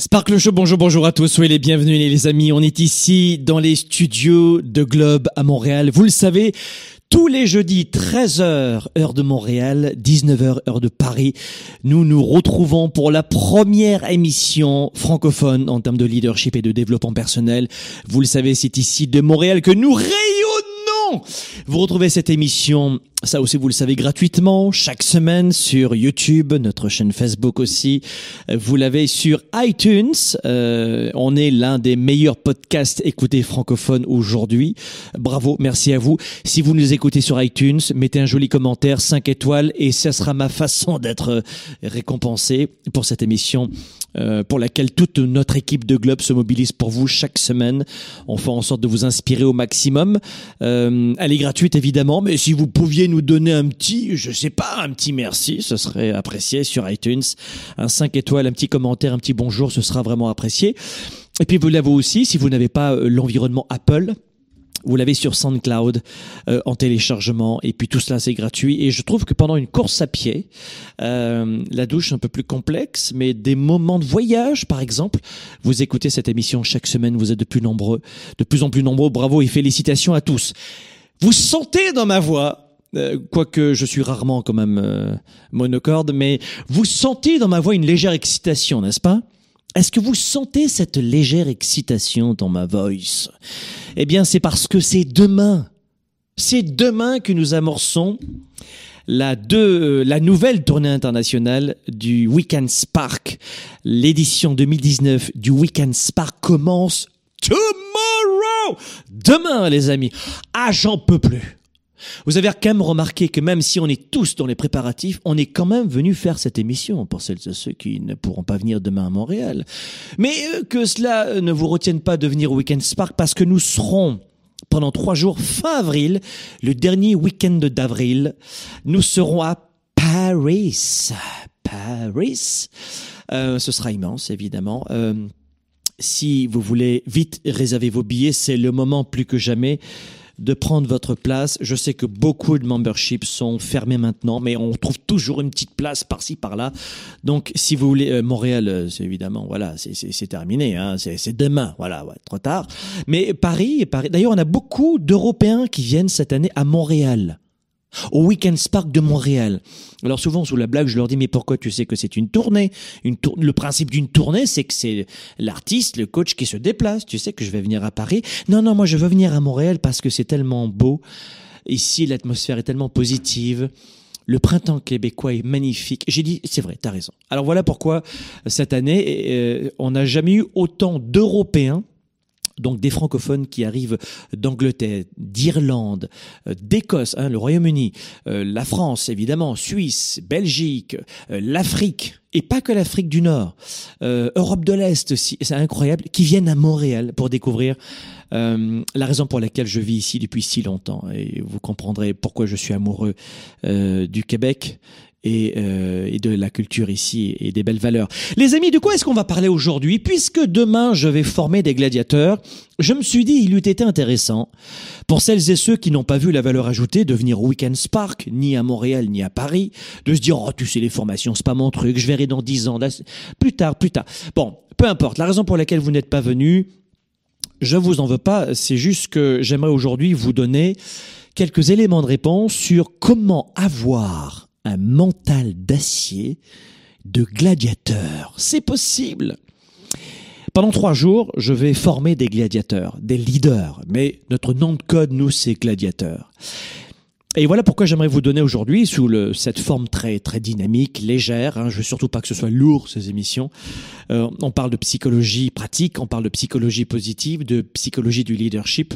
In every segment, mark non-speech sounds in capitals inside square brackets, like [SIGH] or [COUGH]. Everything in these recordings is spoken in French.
Sparkle Show, bonjour, bonjour à tous, soyez les bienvenus les amis. On est ici dans les studios de Globe à Montréal. Vous le savez, tous les jeudis, 13h, heure de Montréal, 19h, heure de Paris, nous nous retrouvons pour la première émission francophone en termes de leadership et de développement personnel. Vous le savez, c'est ici de Montréal que nous rayonnons. Vous retrouvez cette émission ça aussi, vous le savez gratuitement chaque semaine sur YouTube, notre chaîne Facebook aussi. Vous l'avez sur iTunes. Euh, on est l'un des meilleurs podcasts écoutés francophones aujourd'hui. Bravo, merci à vous. Si vous nous écoutez sur iTunes, mettez un joli commentaire, 5 étoiles, et ça sera ma façon d'être récompensé pour cette émission euh, pour laquelle toute notre équipe de Globe se mobilise pour vous chaque semaine. On fait en sorte de vous inspirer au maximum. Euh, elle est gratuite évidemment, mais si vous pouviez nous donner un petit, je sais pas, un petit merci, ce serait apprécié sur iTunes. Un 5 étoiles, un petit commentaire, un petit bonjour, ce sera vraiment apprécié. Et puis vous l'avez aussi, si vous n'avez pas euh, l'environnement Apple, vous l'avez sur SoundCloud euh, en téléchargement et puis tout cela c'est gratuit et je trouve que pendant une course à pied, euh, la douche un peu plus complexe, mais des moments de voyage par exemple, vous écoutez cette émission chaque semaine, vous êtes de plus nombreux, de plus en plus nombreux, bravo et félicitations à tous. Vous sentez dans ma voix euh, quoique je suis rarement quand même euh, monocorde, mais vous sentez dans ma voix une légère excitation, n'est-ce pas? Est-ce que vous sentez cette légère excitation dans ma voice? Eh bien, c'est parce que c'est demain. C'est demain que nous amorçons la, deux, la nouvelle tournée internationale du Weekend Spark. L'édition 2019 du Weekend Spark commence tomorrow. Demain, les amis. Ah, j'en peux plus. Vous avez quand même remarqué que même si on est tous dans les préparatifs, on est quand même venu faire cette émission pour celles et ceux qui ne pourront pas venir demain à Montréal. Mais euh, que cela ne vous retienne pas de venir au Weekend Spark parce que nous serons pendant trois jours fin avril, le dernier week-end d'avril, nous serons à Paris. Paris. Euh, ce sera immense, évidemment. Euh, si vous voulez vite réserver vos billets, c'est le moment plus que jamais de prendre votre place. Je sais que beaucoup de memberships sont fermés maintenant, mais on trouve toujours une petite place par-ci par-là. Donc, si vous voulez, euh, Montréal, euh, c'est évidemment, voilà, c'est terminé, hein, c'est demain, voilà, ouais, trop tard. Mais Paris, Paris. D'ailleurs, on a beaucoup d'Européens qui viennent cette année à Montréal au Weekend Spark de Montréal. Alors souvent sous la blague, je leur dis mais pourquoi tu sais que c'est une tournée? Le principe d'une tournée, c'est que c'est l'artiste, le coach qui se déplace. Tu sais que je vais venir à Paris. Non non, moi je veux venir à Montréal parce que c'est tellement beau. Ici, l'atmosphère est tellement positive. Le printemps québécois est magnifique. J'ai dit, c'est vrai, t'as raison. Alors voilà pourquoi cette année, euh, on n'a jamais eu autant d'Européens donc des francophones qui arrivent d'Angleterre, d'Irlande, euh, d'Écosse, hein, le Royaume-Uni, euh, la France évidemment, Suisse, Belgique, euh, l'Afrique, et pas que l'Afrique du Nord, Europe de l'Est, c'est incroyable, qui viennent à Montréal pour découvrir la raison pour laquelle je vis ici depuis si longtemps. Et vous comprendrez pourquoi je suis amoureux du Québec et, euh, et, de la culture ici et des belles valeurs. Les amis, de quoi est-ce qu'on va parler aujourd'hui? Puisque demain je vais former des gladiateurs, je me suis dit il eût été intéressant pour celles et ceux qui n'ont pas vu la valeur ajoutée de venir au Weekend Spark, ni à Montréal ni à Paris, de se dire oh tu sais les formations c'est pas mon truc, je verrai dans dix ans, plus tard, plus tard. Bon, peu importe. La raison pour laquelle vous n'êtes pas venu, je vous en veux pas. C'est juste que j'aimerais aujourd'hui vous donner quelques éléments de réponse sur comment avoir un mental d'acier de gladiateur. C'est possible. Pendant trois jours, je vais former des gladiateurs, des leaders, mais notre nom de code, nous, c'est gladiateurs. Et voilà pourquoi j'aimerais vous donner aujourd'hui, sous le, cette forme très très dynamique, légère, hein, je veux surtout pas que ce soit lourd ces émissions, euh, on parle de psychologie pratique, on parle de psychologie positive, de psychologie du leadership,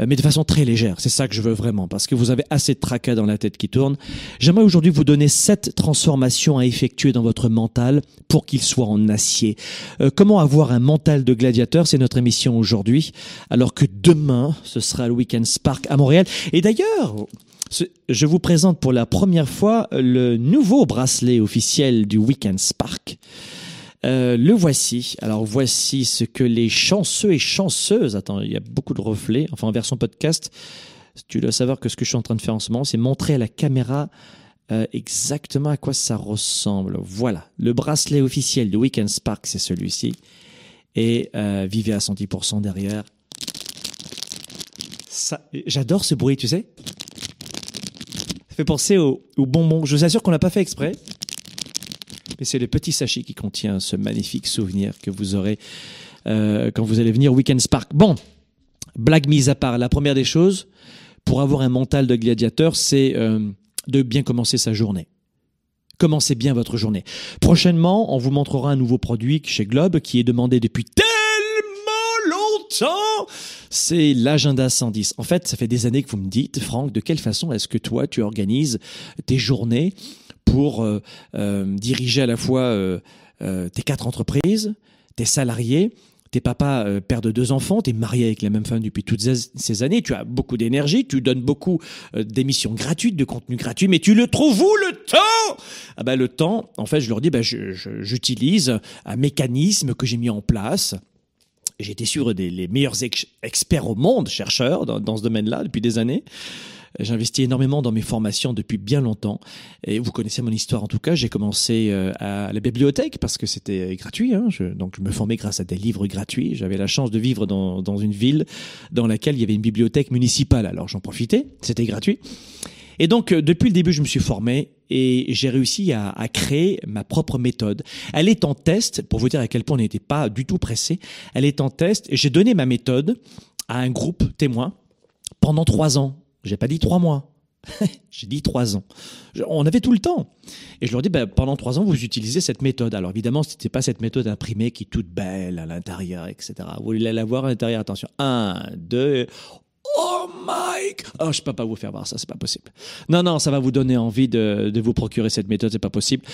mais de façon très légère. C'est ça que je veux vraiment, parce que vous avez assez de tracas dans la tête qui tourne. J'aimerais aujourd'hui vous donner sept transformations à effectuer dans votre mental pour qu'il soit en acier. Euh, comment avoir un mental de gladiateur C'est notre émission aujourd'hui, alors que demain, ce sera le Weekend Spark à Montréal. Et d'ailleurs, je vous présente pour la première fois le nouveau bracelet officiel du Weekend Spark. Euh, le voici. Alors voici ce que les chanceux et chanceuses, attends, il y a beaucoup de reflets, enfin en version podcast, tu dois savoir que ce que je suis en train de faire en ce moment, c'est montrer à la caméra euh, exactement à quoi ça ressemble. Voilà, le bracelet officiel de Weekend Spark, c'est celui-ci. Et euh, vivez à 110% derrière. Ça, j'adore ce bruit, tu sais. Ça fait penser au, au bonbon. Je vous assure qu'on l'a pas fait exprès. Mais c'est le petit sachet qui contient ce magnifique souvenir que vous aurez euh, quand vous allez venir au Weekend Spark. Bon, blague mise à part, la première des choses, pour avoir un mental de gladiateur, c'est euh, de bien commencer sa journée. Commencez bien votre journée. Prochainement, on vous montrera un nouveau produit chez Globe qui est demandé depuis tellement longtemps. C'est l'agenda 110. En fait, ça fait des années que vous me dites, Franck, de quelle façon est-ce que toi, tu organises tes journées pour euh, euh, diriger à la fois euh, tes quatre entreprises, tes salariés, tes papas euh, père de deux enfants, tu es marié avec la même femme depuis toutes ces années, tu as beaucoup d'énergie, tu donnes beaucoup d'émissions gratuites, de contenu gratuit, mais tu le trouves où le temps? Ah ben le temps, en fait, je leur dis, ben, j'utilise un mécanisme que j'ai mis en place. J'étais sûr des les meilleurs experts au monde, chercheurs dans, dans ce domaine-là depuis des années. J'investis énormément dans mes formations depuis bien longtemps. Et vous connaissez mon histoire en tout cas. J'ai commencé euh, à la bibliothèque parce que c'était gratuit. Hein. Je, donc je me formais grâce à des livres gratuits. J'avais la chance de vivre dans, une ville dans laquelle il y avait une bibliothèque municipale. Alors j'en profitais. C'était gratuit. Et donc, euh, depuis le début, je me suis formé et j'ai réussi à, à, créer ma propre méthode. Elle est en test, pour vous dire à quel point on n'était pas du tout pressé. Elle est en test j'ai donné ma méthode à un groupe témoin pendant trois ans. J'ai pas dit trois mois. [LAUGHS] J'ai dit trois ans. On avait tout le temps. Et je leur dis, ben, pendant trois ans, vous utilisez cette méthode. Alors évidemment, ce n'était pas cette méthode imprimée qui est toute belle à l'intérieur, etc. Vous voulez la voir à l'intérieur, attention. Un, deux, Oh Mike Oh, je peux pas vous faire voir ça, c'est pas possible. Non, non, ça va vous donner envie de, de vous procurer cette méthode, c'est pas possible.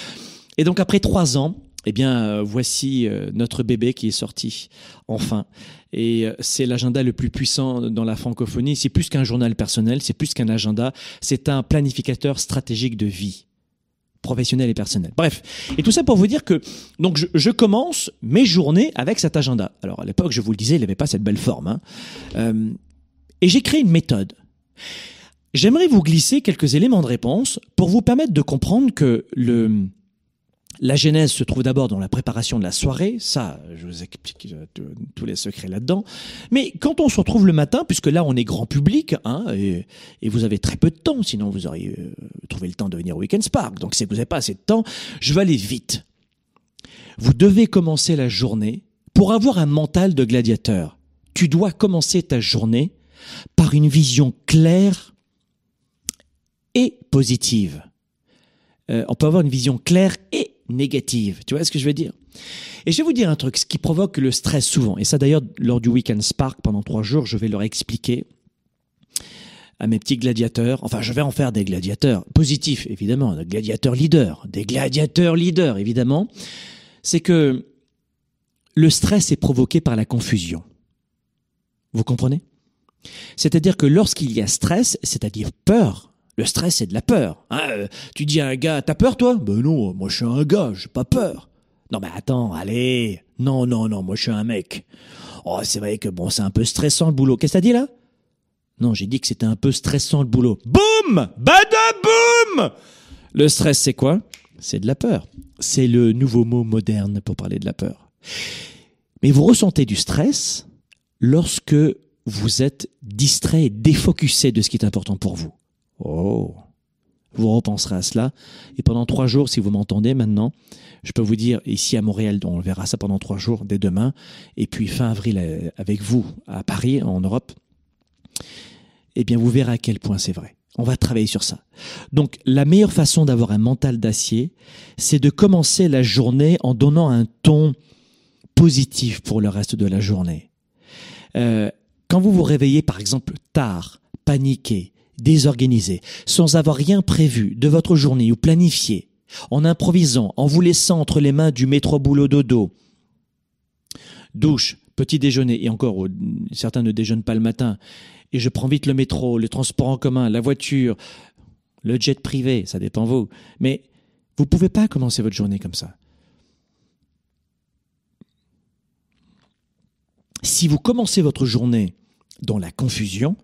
Et donc après trois ans, eh bien, euh, voici euh, notre bébé qui est sorti, enfin. Et euh, c'est l'agenda le plus puissant dans la francophonie. C'est plus qu'un journal personnel, c'est plus qu'un agenda, c'est un planificateur stratégique de vie professionnel et personnel. Bref, et tout ça pour vous dire que donc je, je commence mes journées avec cet agenda. Alors à l'époque, je vous le disais, il n'avait pas cette belle forme. Hein. Euh, et j'ai créé une méthode. J'aimerais vous glisser quelques éléments de réponse pour vous permettre de comprendre que le la genèse se trouve d'abord dans la préparation de la soirée, ça, je vous explique euh, tous les secrets là-dedans. Mais quand on se retrouve le matin, puisque là on est grand public, hein, et, vous avez très peu de temps, sinon vous auriez euh, trouvé le temps de venir au Weekend Spark. Donc si vous n'avez pas assez de temps, je vais aller vite. Vous devez commencer la journée pour avoir un mental de gladiateur. Tu dois commencer ta journée par une vision claire et positive. Euh, on peut avoir une vision claire et négative. Tu vois ce que je veux dire? Et je vais vous dire un truc, ce qui provoque le stress souvent, et ça d'ailleurs lors du Weekend Spark pendant trois jours, je vais leur expliquer à mes petits gladiateurs, enfin je vais en faire des gladiateurs positifs évidemment, des gladiateurs leaders, des gladiateurs leaders évidemment, c'est que le stress est provoqué par la confusion. Vous comprenez? C'est-à-dire que lorsqu'il y a stress, c'est-à-dire peur, le stress c'est de la peur. Hein, euh, tu dis à un gars, t'as peur toi? Ben non, moi je suis un gars, j'ai pas peur. Non mais attends, allez, non non non, moi je suis un mec. Oh c'est vrai que bon c'est un peu stressant le boulot. Qu'est-ce que t'as dit là? Non, j'ai dit que c'était un peu stressant le boulot. Boum Badaboum Le stress c'est quoi? C'est de la peur. C'est le nouveau mot moderne pour parler de la peur. Mais vous ressentez du stress lorsque vous êtes distrait et défocusé de ce qui est important pour vous. Oh, vous repenserez à cela. Et pendant trois jours, si vous m'entendez maintenant, je peux vous dire, ici à Montréal, on verra ça pendant trois jours dès demain, et puis fin avril euh, avec vous à Paris, en Europe, eh bien vous verrez à quel point c'est vrai. On va travailler sur ça. Donc la meilleure façon d'avoir un mental d'acier, c'est de commencer la journée en donnant un ton positif pour le reste de la journée. Euh, quand vous vous réveillez par exemple tard, paniqué, désorganisé, sans avoir rien prévu de votre journée ou planifié, en improvisant, en vous laissant entre les mains du métro boulot dodo, douche, petit déjeuner, et encore, certains ne déjeunent pas le matin, et je prends vite le métro, le transport en commun, la voiture, le jet privé, ça dépend vous. Mais vous ne pouvez pas commencer votre journée comme ça. Si vous commencez votre journée dans la confusion,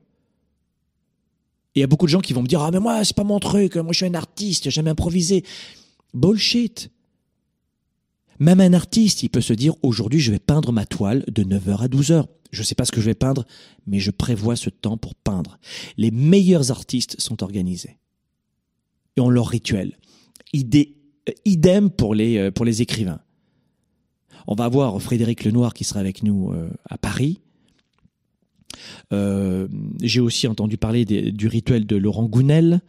il y a beaucoup de gens qui vont me dire Ah, mais moi, c'est pas mon truc, moi je suis un artiste, j'aime improviser. Bullshit. Même un artiste, il peut se dire Aujourd'hui, je vais peindre ma toile de 9h à 12h. Je ne sais pas ce que je vais peindre, mais je prévois ce temps pour peindre. Les meilleurs artistes sont organisés et ont leur rituel. Idem pour les, euh, pour les écrivains. On va voir Frédéric Lenoir qui sera avec nous euh, à Paris. Euh, j'ai aussi entendu parler du rituel de Laurent Gounel.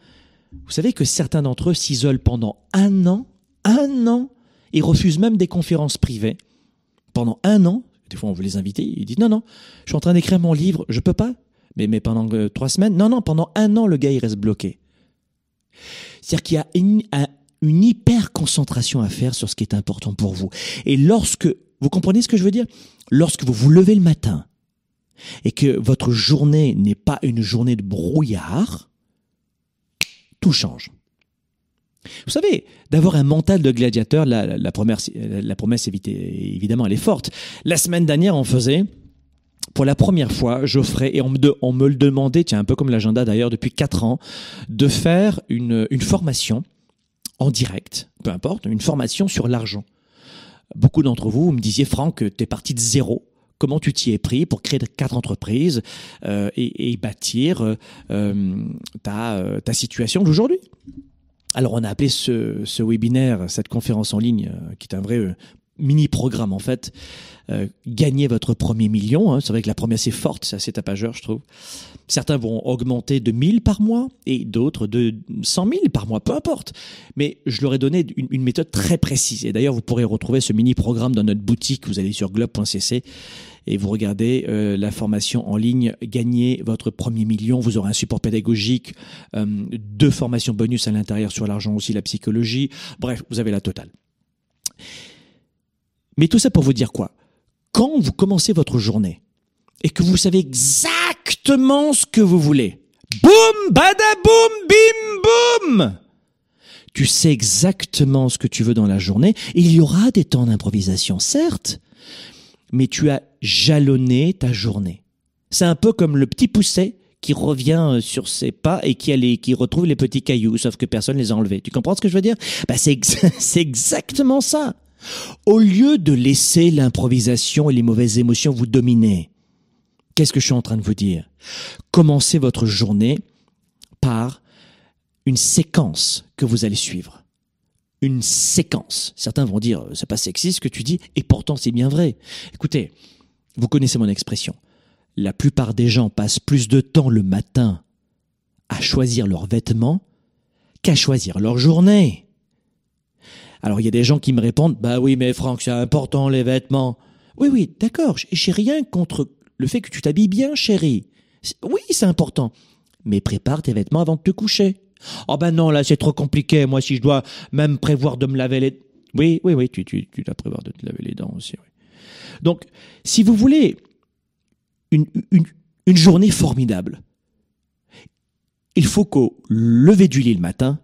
Vous savez que certains d'entre eux s'isolent pendant un an, un an, et refusent même des conférences privées. Pendant un an, des fois on veut les inviter, ils disent non, non, je suis en train d'écrire mon livre, je peux pas. Mais, mais pendant euh, trois semaines, non, non, pendant un an, le gars il reste bloqué. C'est-à-dire qu'il y a une, une hyper concentration à faire sur ce qui est important pour vous. Et lorsque, vous comprenez ce que je veux dire? Lorsque vous vous levez le matin et que votre journée n'est pas une journée de brouillard, tout change. Vous savez, d'avoir un mental de gladiateur, la, la, promesse, la promesse évidemment, elle est forte. La semaine dernière, on faisait, pour la première fois, j'offrais, et on me, on me le demandait, tiens, un peu comme l'agenda d'ailleurs, depuis quatre ans, de faire une, une formation en direct, peu importe, une formation sur l'argent. Beaucoup d'entre vous me disiez, Franck, tu es parti de zéro. Comment tu t'y es pris pour créer quatre entreprises euh, et, bâtir euh, euh, ta, situation d'aujourd'hui alors on a appelé ce, ce, webinaire, cette conférence en ligne, qui est un vrai mini-programme en fait. Euh, gagner votre premier million, hein. c'est vrai que la promesse est forte, c'est assez tapageur je trouve. Certains vont augmenter de 1000 par mois et d'autres de 100 000 par mois, peu importe. Mais je leur ai donné une, méthode très précise. Et d'ailleurs, vous pourrez retrouver ce mini-programme dans notre boutique. Vous allez sur globe.cc et vous regardez euh, la formation en ligne Gagner votre premier million. Vous aurez un support pédagogique, euh, deux formations bonus à l'intérieur sur l'argent aussi, la psychologie. Bref, vous avez la totale. Mais tout ça pour vous dire quoi? Quand vous commencez votre journée et que vous savez exactement ce que vous voulez, boum, badaboum, bim, boum Tu sais exactement ce que tu veux dans la journée. Il y aura des temps d'improvisation, certes, mais tu as jalonné ta journée. C'est un peu comme le petit pousset qui revient sur ses pas et qui, qui retrouve les petits cailloux, sauf que personne les a enlevés. Tu comprends ce que je veux dire? Bah, C'est [LAUGHS] exactement ça. Au lieu de laisser l'improvisation et les mauvaises émotions vous dominer, qu'est-ce que je suis en train de vous dire? Commencez votre journée par une séquence que vous allez suivre. Une séquence. Certains vont dire, c'est pas sexy ce que tu dis, et pourtant c'est bien vrai. Écoutez, vous connaissez mon expression. La plupart des gens passent plus de temps le matin à choisir leurs vêtements qu'à choisir leur journée. Alors il y a des gens qui me répondent, bah oui, mais Franck, c'est important les vêtements. Oui, oui, d'accord, j'ai rien contre le fait que tu t'habilles bien, chérie. Oui, c'est important. Mais prépare tes vêtements avant de te coucher. Oh ben non, là c'est trop compliqué. Moi, si je dois même prévoir de me laver les... Oui, oui, oui, tu, tu, tu dois prévoir de te laver les dents aussi. Oui. Donc, si vous voulez une, une, une journée formidable, il faut qu'au lever du lit le matin,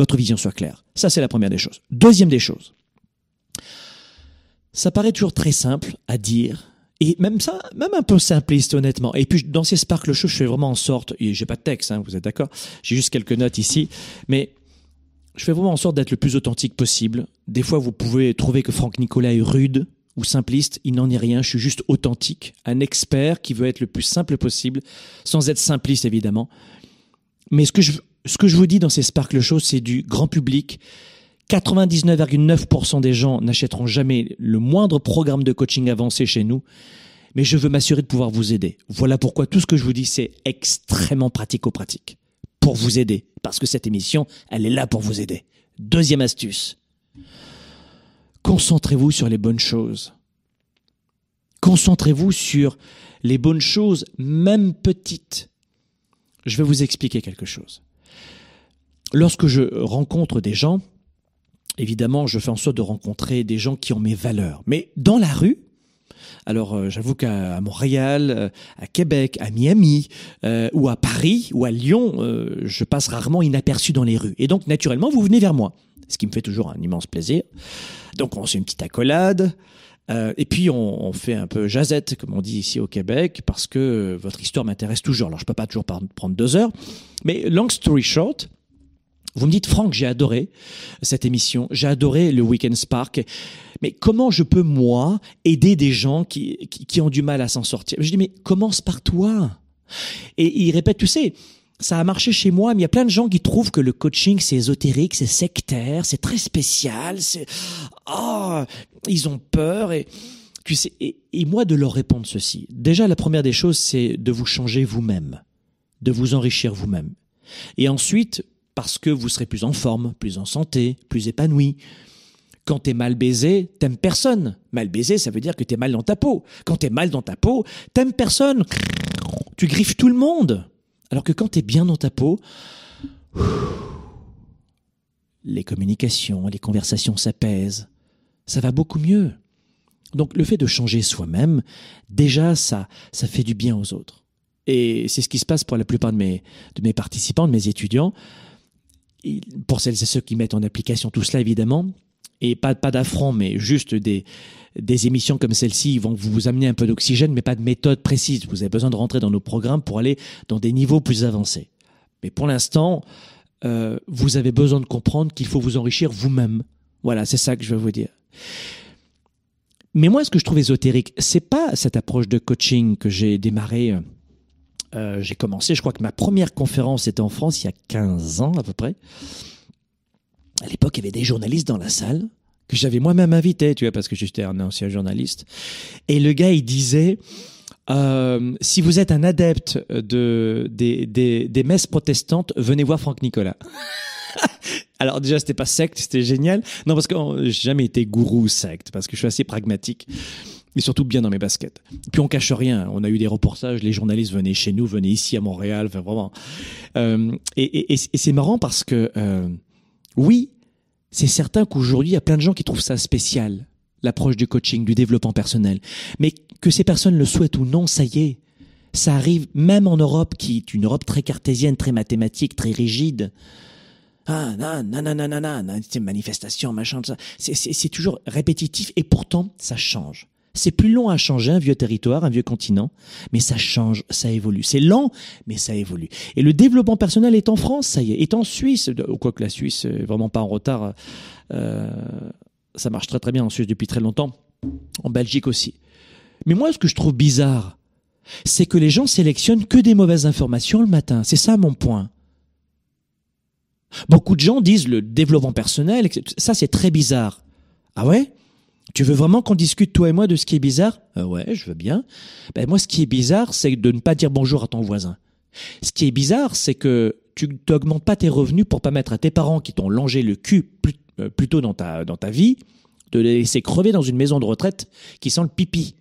votre vision soit claire. Ça, c'est la première des choses. Deuxième des choses. Ça paraît toujours très simple à dire, et même ça, même un peu simpliste, honnêtement. Et puis, dans ces Sparkle Show, je fais vraiment en sorte, et j'ai pas de texte, hein, vous êtes d'accord? J'ai juste quelques notes ici, mais je fais vraiment en sorte d'être le plus authentique possible. Des fois, vous pouvez trouver que Franck Nicolas est rude ou simpliste. Il n'en est rien. Je suis juste authentique. Un expert qui veut être le plus simple possible, sans être simpliste, évidemment. Mais ce que je, ce que je vous dis dans ces Sparkle Show, c'est du grand public. 99,9% des gens n'achèteront jamais le moindre programme de coaching avancé chez nous, mais je veux m'assurer de pouvoir vous aider. Voilà pourquoi tout ce que je vous dis, c'est extrêmement pratico-pratique. Pour vous aider. Parce que cette émission, elle est là pour vous aider. Deuxième astuce. Concentrez-vous sur les bonnes choses. Concentrez-vous sur les bonnes choses, même petites. Je vais vous expliquer quelque chose. Lorsque je rencontre des gens, évidemment, je fais en sorte de rencontrer des gens qui ont mes valeurs. Mais dans la rue, alors euh, j'avoue qu'à Montréal, euh, à Québec, à Miami, euh, ou à Paris, ou à Lyon, je passe rarement inaperçu dans les rues. Et donc naturellement, vous venez vers moi, ce qui me fait toujours un immense plaisir. Donc on fait une petite accolade. Et puis on, on, fait un peu jazette, comme on dit ici au Québec, parce que votre histoire m'intéresse toujours. Alors je peux pas toujours prendre deux heures, mais long story short, vous me dites, Franck, j'ai adoré cette émission, j'ai adoré le Weekend Spark, mais comment je peux, moi, aider des gens qui, qui, ont du mal à s'en sortir? Je dis, mais commence par toi. Et il répète, tu sais, ça a marché chez moi, mais il y a plein de gens qui trouvent que le coaching c'est ésotérique, c'est sectaire, c'est très spécial, c'est oh, ils ont peur et, et, moi de leur répondre ceci. Déjà la première des choses c'est de vous changer vous-même, de vous enrichir vous-même. Et ensuite parce que vous serez plus en forme, plus en santé, plus épanoui. Quand t'es mal baisé, t'aimes personne. Mal baisé, ça veut dire que t'es mal dans ta peau. Quand t'es mal dans ta peau, t'aimes personne. Tu griffes tout le monde. Alors que quand t'es bien dans ta peau, les communications, les conversations s'apaisent. Ça va beaucoup mieux. Donc le fait de changer soi-même, déjà ça, ça fait du bien aux autres. Et c'est ce qui se passe pour la plupart de mes, de mes participants, de mes étudiants pour celles et ceux qui mettent en application tout cela, évidemment, et pas, pas d'affront, mais juste des, des émissions comme celle-ci vont vous amener un peu d'oxygène, mais pas de méthode précise. Vous avez besoin de rentrer dans nos programmes pour aller dans des niveaux plus avancés. Mais pour l'instant, euh, vous avez besoin de comprendre qu'il faut vous enrichir vous-même. Voilà, c'est ça que je veux vous dire. Mais moi, ce que je trouve ésotérique, c'est pas cette approche de coaching que j'ai démarré euh, j'ai commencé, je crois que ma première conférence était en France il y a 15 ans à peu près. À l'époque, il y avait des journalistes dans la salle que j'avais moi-même invité, tu vois, parce que j'étais un ancien journaliste. Et le gars, il disait, euh, si vous êtes un adepte de, des, des, messes protestantes, venez voir Franck Nicolas. [LAUGHS] Alors déjà, c'était pas secte, c'était génial. Non, parce que j'ai jamais été gourou secte, parce que je suis assez pragmatique et surtout bien dans mes baskets. Puis on cache rien. On a eu des reportages, les journalistes venaient chez nous, venaient ici à Montréal, enfin vraiment. Euh, et, et, et c'est marrant parce que euh, oui, c'est certain qu'aujourd'hui il y a plein de gens qui trouvent ça spécial, l'approche du coaching, du développement personnel. Mais que ces personnes le souhaitent ou non, ça y est, ça arrive même en Europe, qui est une Europe très cartésienne, très mathématique, très rigide. Ah, non, non, non, non, non, non, c'est manifestation, machin, ça. C'est toujours répétitif et pourtant ça change. C'est plus long à changer un vieux territoire, un vieux continent, mais ça change, ça évolue. C'est lent, mais ça évolue. Et le développement personnel est en France, ça y est, est en Suisse, quoique la Suisse est vraiment pas en retard. Euh, ça marche très très bien en Suisse depuis très longtemps, en Belgique aussi. Mais moi, ce que je trouve bizarre, c'est que les gens sélectionnent que des mauvaises informations le matin. C'est ça mon point. Beaucoup de gens disent le développement personnel, ça c'est très bizarre. Ah ouais? Tu veux vraiment qu'on discute toi et moi de ce qui est bizarre? Euh, Ouais, je veux bien. Ben moi, ce qui est bizarre, c'est de ne pas dire bonjour à ton voisin. Ce qui est bizarre, c'est que tu n'augmentes pas tes revenus pour pas mettre à tes parents qui t'ont longé le cul plus, euh, tôt dans ta, dans ta vie, de les laisser crever dans une maison de retraite qui sent le pipi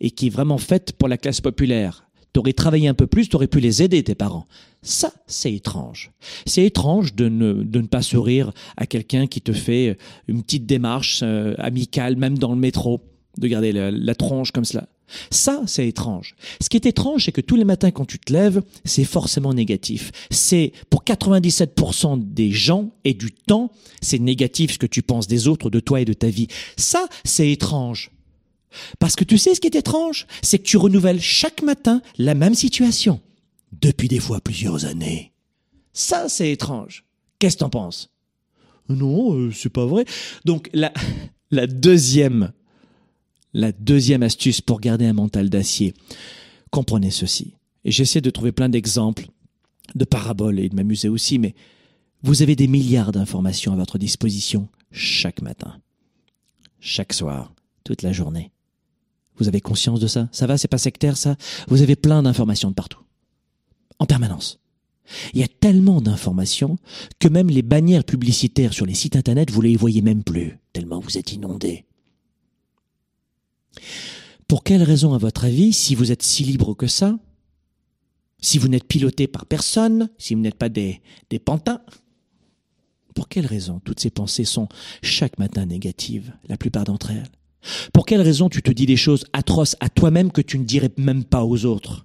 et qui est vraiment faite pour la classe populaire. T'aurais travaillé un peu plus, t'aurais pu les aider, tes parents. Ça, c'est étrange. C'est étrange de ne, de ne pas sourire à quelqu'un qui te fait une petite démarche euh, amicale, même dans le métro, de garder la, la tronche comme cela. Ça, c'est étrange. Ce qui est étrange, c'est que tous les matins quand tu te lèves, c'est forcément négatif. C'est pour 97% des gens et du temps, c'est négatif ce que tu penses des autres, de toi et de ta vie. Ça, c'est étrange. Parce que tu sais ce qui est étrange, c'est que tu renouvelles chaque matin la même situation. Depuis des fois plusieurs années. Ça, c'est étrange. Qu'est-ce que t'en penses? Non, euh, c'est pas vrai. Donc [LAUGHS] la, deuxième la deuxième astuce pour garder un mental d'acier. Comprenez ceci. Et j'essaie de trouver plein d'exemples, de paraboles et de m'amuser aussi, mais vous avez des milliards d'informations à votre disposition chaque matin, chaque soir, toute la journée. Vous avez conscience de ça? Ça va, c'est pas sectaire ça? Vous avez plein d'informations de partout. En permanence. Il y a tellement d'informations que même les bannières publicitaires sur les sites internet, vous les voyez même plus, tellement vous êtes inondés. Pour quelle raison, à votre avis, si vous êtes si libre que ça, si vous n'êtes piloté par personne, si vous n'êtes pas des, des pantins, pour quelle raison toutes ces pensées sont chaque matin négatives, la plupart d'entre elles? Pour quelle raison tu te dis des choses atroces à toi-même que tu ne dirais même pas aux autres?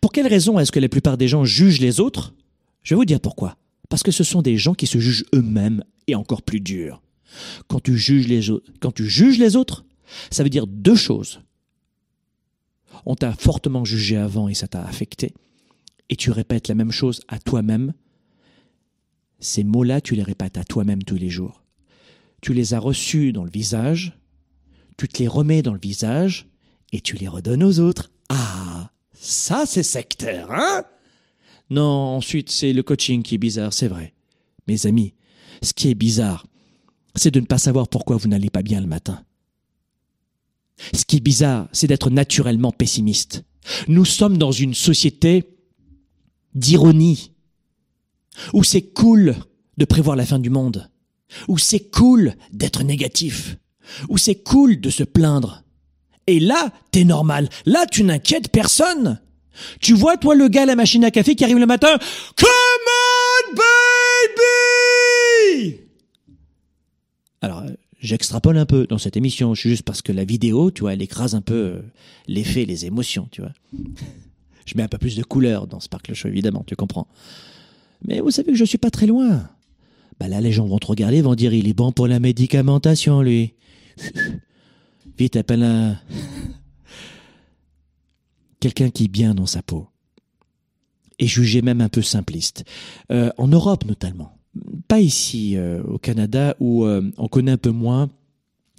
Pour quelle raison est-ce que la plupart des gens jugent les autres? Je vais vous dire pourquoi. Parce que ce sont des gens qui se jugent eux-mêmes et encore plus dur. Quand tu juges les, quand tu juges les autres, ça veut dire deux choses. On t'a fortement jugé avant et ça t'a affecté, et tu répètes la même chose à toi-même. Ces mots-là, tu les répètes à toi-même tous les jours. Tu les as reçus dans le visage, tu te les remets dans le visage, et tu les redonnes aux autres. Ah, ça c'est sectaire, hein? Non, ensuite c'est le coaching qui est bizarre, c'est vrai. Mes amis, ce qui est bizarre, c'est de ne pas savoir pourquoi vous n'allez pas bien le matin. Ce qui est bizarre, c'est d'être naturellement pessimiste. Nous sommes dans une société d'ironie, où c'est cool de prévoir la fin du monde, où c'est cool d'être négatif, où c'est cool de se plaindre. Et là, t'es normal. Là, tu n'inquiètes personne. Tu vois, toi, le gars à la machine à café qui arrive le matin, Come on, baby! Alors, j'extrapole un peu dans cette émission, juste parce que la vidéo, tu vois, elle écrase un peu euh, l'effet, les émotions, tu vois. [LAUGHS] Je mets un peu plus de couleur dans Sparkle Show, évidemment, tu comprends. Mais vous savez que je suis pas très loin. Bah là, les gens vont te regarder, vont dire, il est bon pour la médicamentation, lui. [LAUGHS] Vite, appelle un... Quelqu'un qui est bien dans sa peau. Et jugé même un peu simpliste. Euh, en Europe, notamment pas ici euh, au Canada où euh, on connaît un peu moins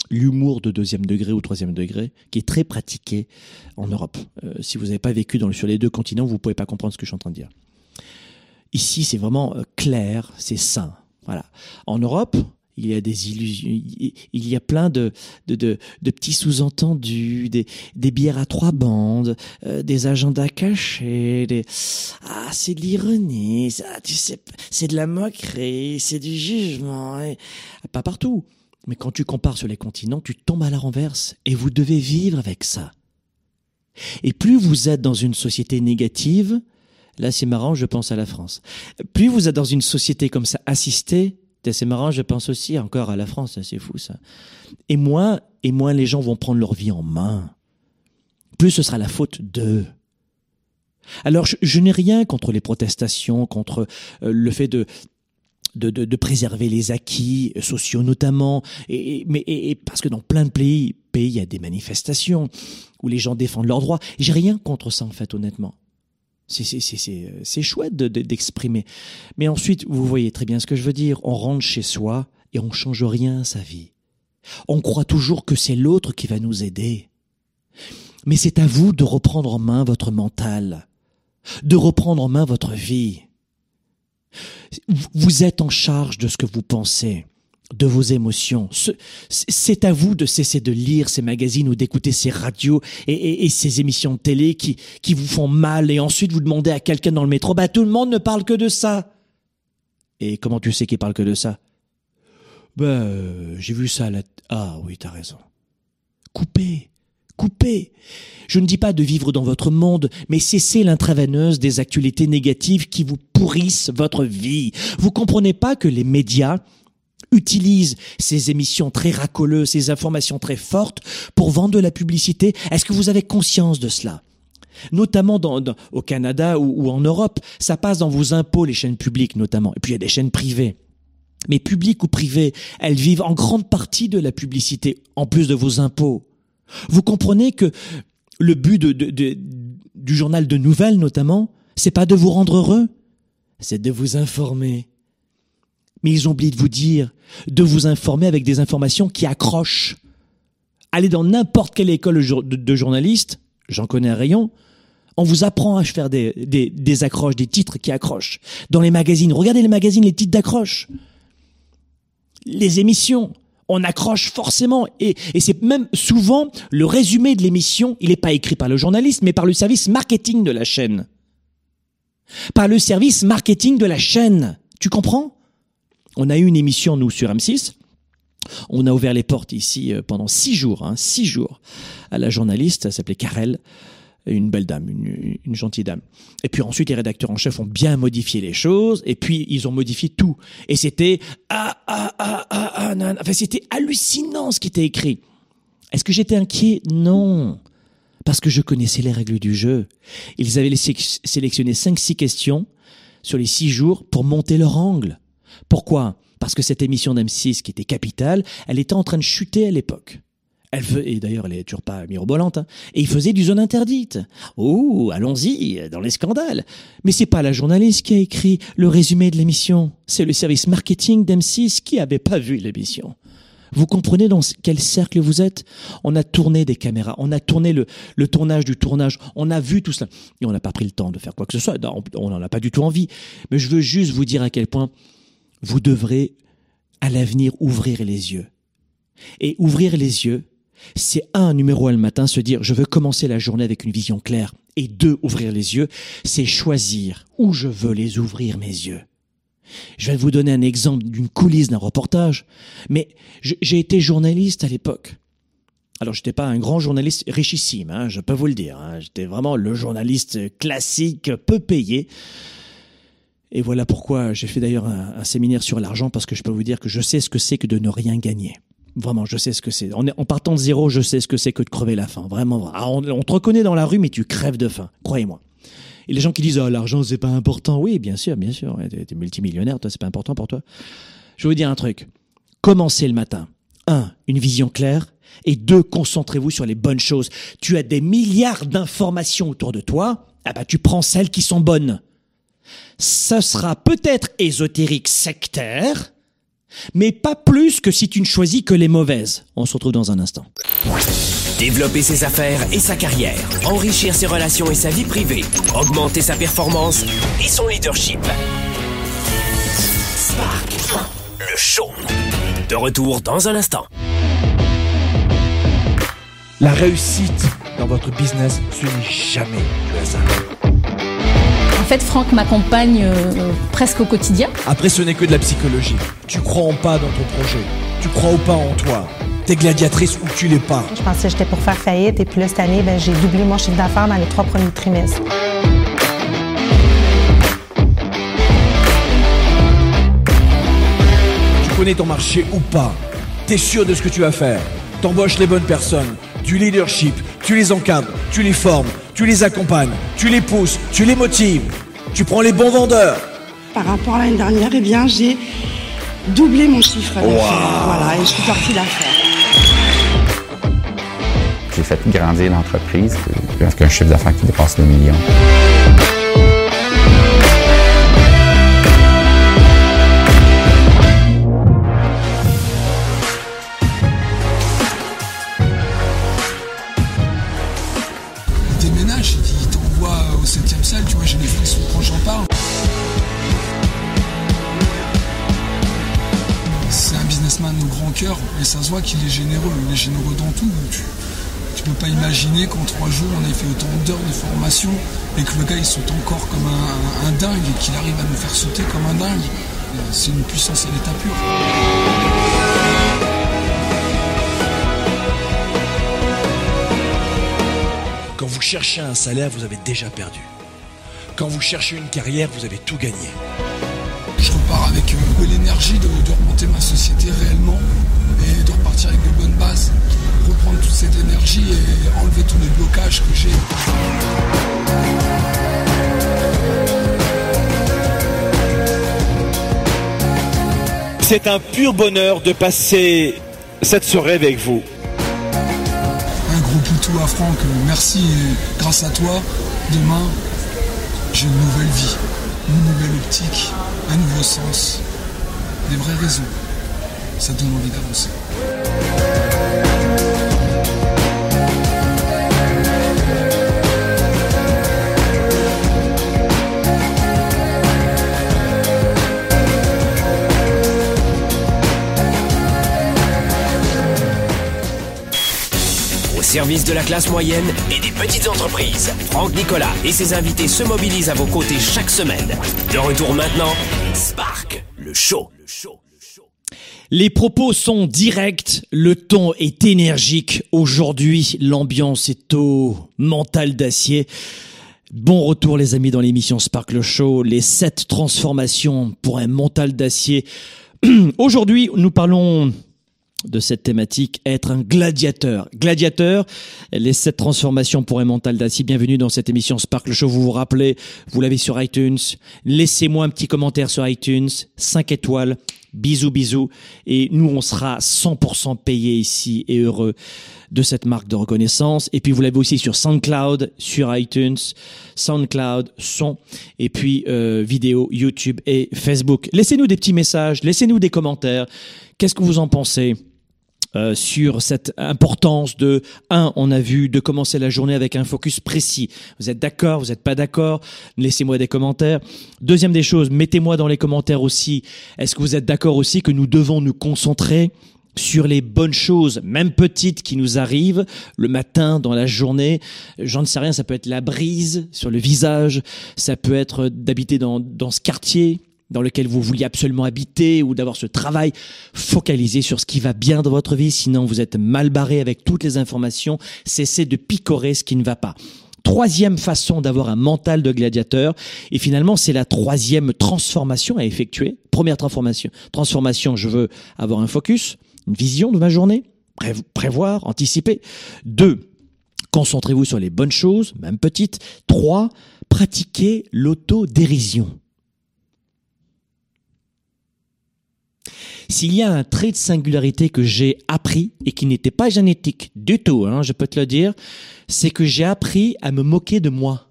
l'humour de deuxième degré ou troisième degré, qui est très pratiqué en Europe. Si vous n'avez pas vécu sur les deux continents, vous ne pouvez pas comprendre ce que je suis en train de dire. Ici, c'est vraiment clair, c'est sain. Voilà. En Europe, il y a des illusions, il y a plein de, de, de, de petits sous-entendus, des, des bières à trois bandes, euh, des agendas cachés, des ah c'est de l'ironie, ça, tu sais, c'est de la moquerie, c'est du jugement, pas partout. Mais quand tu compares sur les continents, tu tombes à la renverse et vous devez vivre avec ça. Et plus vous êtes dans une société négative, là c'est marrant, je pense à la France. Plus vous êtes dans une société comme ça assistée, c'est marrant, je pense aussi encore à la France, c'est fou ça. Et moins, et moins les gens vont prendre leur vie en main. Plus ce sera la faute d'eux. Alors je, n'ai rien contre les protestations, contre euh, le fait de, préserver les acquis sociaux notamment, parce que dans plein de pays, pays, il y a des manifestations où les gens défendent leurs droits. J'ai rien contre ça en fait, honnêtement. C'est chouette d'exprimer. Mais ensuite, vous voyez très bien ce que je veux dire. On rentre chez soi et on change rien à sa vie. On croit toujours que c'est l'autre qui va nous aider. Mais c'est à vous de reprendre en main votre mental, de reprendre en main votre vie. Vous êtes en charge de ce que vous pensez de vos émotions. C'est à vous de cesser de lire ces magazines ou d'écouter ces radios et, ces émissions de télé qui, qui vous font mal et ensuite vous demandez à quelqu'un dans le métro, bah tout le monde ne parle que de ça. Et comment tu sais qu'il parle que de ça? Ben, euh, j'ai vu ça à la... Ah oui, t'as raison. Coupez, coupez. Je ne dis pas de vivre dans votre monde, mais cessez l'intraveineuse des actualités négatives qui vous pourrissent votre vie. Vous comprenez pas que les médias utilisent ces émissions très racoleuses, ces informations très fortes pour vendre de la publicité Est-ce que vous avez conscience de cela? Notamment dans, au Canada ou, ou, en Europe, ça passe dans vos impôts, les chaînes publiques notamment. Et puis il y a des chaînes privées. Mais publiques ou privées, elles vivent en grande partie de la publicité, en plus de vos impôts. Vous comprenez que le but de, de, de, du journal de nouvelles notamment, c'est pas de vous rendre heureux, c'est de vous informer. Mais ils ont oublié de vous dire, de vous informer avec des informations qui accrochent. Allez dans n'importe quelle école de journalistes, j'en connais un rayon, on vous apprend à faire des, accroches, des titres qui accrochent. Dans les magazines, regardez les magazines, les titres d'accroche. Les émissions, on accroche forcément. Et, et c'est même souvent le résumé de l'émission, il n'est pas écrit par le journaliste, mais par le service marketing de la chaîne. Par le service marketing de la chaîne. Tu comprends? On a eu une émission, nous, sur M6. On a ouvert les portes ici euh, pendant six jours, hein, six jours, à la journaliste, elle s'appelait Karel une belle dame, une, une, gentille dame. Et puis ensuite, les rédacteurs en chef ont bien modifié les choses, et puis ils ont modifié tout. Et c'était ah ah ah ah ah, nan. enfin c'était hallucinant ce qui était écrit. Est-ce que j'étais inquiet? Non, parce que je connaissais les règles du jeu. Ils avaient sélectionné cinq six questions sur les six jours pour monter leur angle. Pourquoi? Parce que cette émission d'M6 qui était capitale, elle était en train de chuter à l'époque. Elle et d'ailleurs, elle est toujours pas mirobolante. Hein. Et il faisait du zone interdite. Oh, allons-y, dans les scandales. Mais c'est pas la journaliste qui a écrit le résumé de l'émission. C'est le service marketing d'M6 qui avait pas vu l'émission. Vous comprenez dans quel cercle vous êtes? On a tourné des caméras, on a tourné le, tournage du tournage, on a vu tout cela. Et on n'a pas pris le temps de faire quoi que ce soit. On n'en a pas du tout envie. Mais je veux juste vous dire à quel point vous devrez, à l'avenir, ouvrir les yeux. Et ouvrir les yeux, c'est un, numéro un le matin, se dire je veux commencer la journée avec une vision claire. Et deux, ouvrir les yeux, c'est choisir où je veux les ouvrir mes yeux. Je vais vous donner un exemple d'une coulisse d'un reportage, mais j'ai été journaliste à l'époque. Alors j'étais pas un grand journaliste richissime, hein, je peux vous le dire. Hein. J'étais vraiment le journaliste classique, peu payé. Et voilà pourquoi j'ai fait d'ailleurs un, séminaire sur l'argent, parce que je peux vous dire que je sais ce que c'est que de ne rien gagner. Vraiment, je sais ce que c'est. En, partant de zéro, je sais ce que c'est que de crever la faim. Vraiment. Ah, on, on, te reconnaît dans la rue, mais tu crèves de faim. Croyez-moi. Et les gens qui disent, oh, l'argent, c'est pas important. Oui, bien sûr, bien sûr. T'es multimillionnaire, toi, c'est pas important pour toi. Je vais vous dire un truc. Commencez le matin. Un, une vision claire. Et deux, concentrez-vous sur les bonnes choses. Tu as des milliards d'informations autour de toi. Ah bah, tu prends celles qui sont bonnes. Ça sera peut-être ésotérique sectaire, mais pas plus que si tu ne choisis que les mauvaises. On se retrouve dans un instant. Développer ses affaires et sa carrière, enrichir ses relations et sa vie privée, augmenter sa performance et son leadership. Spark, le show. De retour dans un instant. La réussite dans votre business, ce n'est jamais le hasard. En fait, Franck m'accompagne euh, presque au quotidien. Après, ce n'est que de la psychologie. Tu crois en pas dans ton projet. Tu crois ou pas en toi. T'es gladiatrice ou tu l'es pas. Je pensais que j'étais pour faire faillite et puis là, cette année, ben, j'ai doublé mon chiffre d'affaires dans les trois premiers trimestres. Tu connais ton marché ou pas. T'es sûr de ce que tu vas faire. T'embauches les bonnes personnes. Du leadership. Tu les encadres. Tu les formes tu les accompagnes, tu les pousses, tu les motives, tu prends les bons vendeurs. Par rapport à l'année dernière, eh bien, j'ai doublé mon chiffre d'affaires. Voilà, et je suis sortie d'affaires. J'ai fait grandir l'entreprise avec un chiffre d'affaires qui dépasse le million. cœur et ça se voit qu'il est généreux. Il est généreux dans tout. Tu, peux pas imaginer qu'en trois jours on ait fait autant d'heures de formation et que le gars il saute encore comme un, dingue et qu'il arrive à nous faire sauter comme un dingue. C'est une puissance à l'état pur. Quand vous cherchez un salaire, vous avez déjà perdu. Quand vous cherchez une carrière, vous avez tout gagné. Je repars avec euh, l'énergie de, de remonter ma société réellement et de repartir avec de bonnes bases, reprendre toute cette énergie et enlever tous les blocages que j'ai. C'est un pur bonheur de passer cette soirée avec vous. Un gros poutou à Franck, merci et grâce à toi, demain, j'ai une nouvelle vie, une nouvelle optique, un nouveau sens, des vraies raisons. Ça donne envie d'avancer. Au service de la classe moyenne et des petites entreprises, Franck Nicolas et ses invités se mobilisent à vos côtés chaque semaine. De retour maintenant, Spark, le show. Les propos sont directs, le ton est énergique. Aujourd'hui, l'ambiance est au mental d'acier. Bon retour les amis dans l'émission Spark le Show, les sept transformations pour un mental d'acier. [CLEARS THROAT] Aujourd'hui, nous parlons de cette thématique, être un gladiateur. Gladiateur, les sept transformations pour un mental d'acier. Bienvenue dans cette émission Sparkle Show. Vous vous rappelez, vous l'avez sur iTunes. Laissez-moi un petit commentaire sur iTunes. 5 étoiles. Bisous, bisous. Et nous, on sera 100% payés ici et heureux de cette marque de reconnaissance. Et puis, vous l'avez aussi sur SoundCloud, sur iTunes, SoundCloud, son, et puis euh, vidéo, YouTube et Facebook. Laissez-nous des petits messages, laissez-nous des commentaires. Qu'est-ce que vous en pensez? Euh, sur cette importance de un, on a vu de commencer la journée avec un focus précis. Vous êtes d'accord, vous n'êtes pas d'accord? Laissez-moi des commentaires. Deuxième des choses, mettez-moi dans les commentaires aussi. Est-ce que vous êtes d'accord aussi que nous devons nous concentrer sur les bonnes choses, même petites, qui nous arrivent le matin, dans la journée? J'en sais rien, ça peut être la brise sur le visage, ça peut être d'habiter dans, dans ce quartier, dans lequel vous vouliez absolument habiter ou d'avoir ce travail, focalisez sur ce qui va bien dans votre vie, sinon vous êtes mal barré avec toutes les informations, cessez de picorer ce qui ne va pas. Troisième façon d'avoir un mental de gladiateur, et finalement c'est la troisième transformation à effectuer. Première transformation, transformation, je veux avoir un focus, une vision de ma journée, prévoir, anticiper. Deux, concentrez-vous sur les bonnes choses, même petites. Trois, pratiquez l'autodérision. S'il y a un trait de singularité que j'ai appris et qui n'était pas génétique du tout, hein, je peux te le dire, c'est que j'ai appris à me moquer de moi.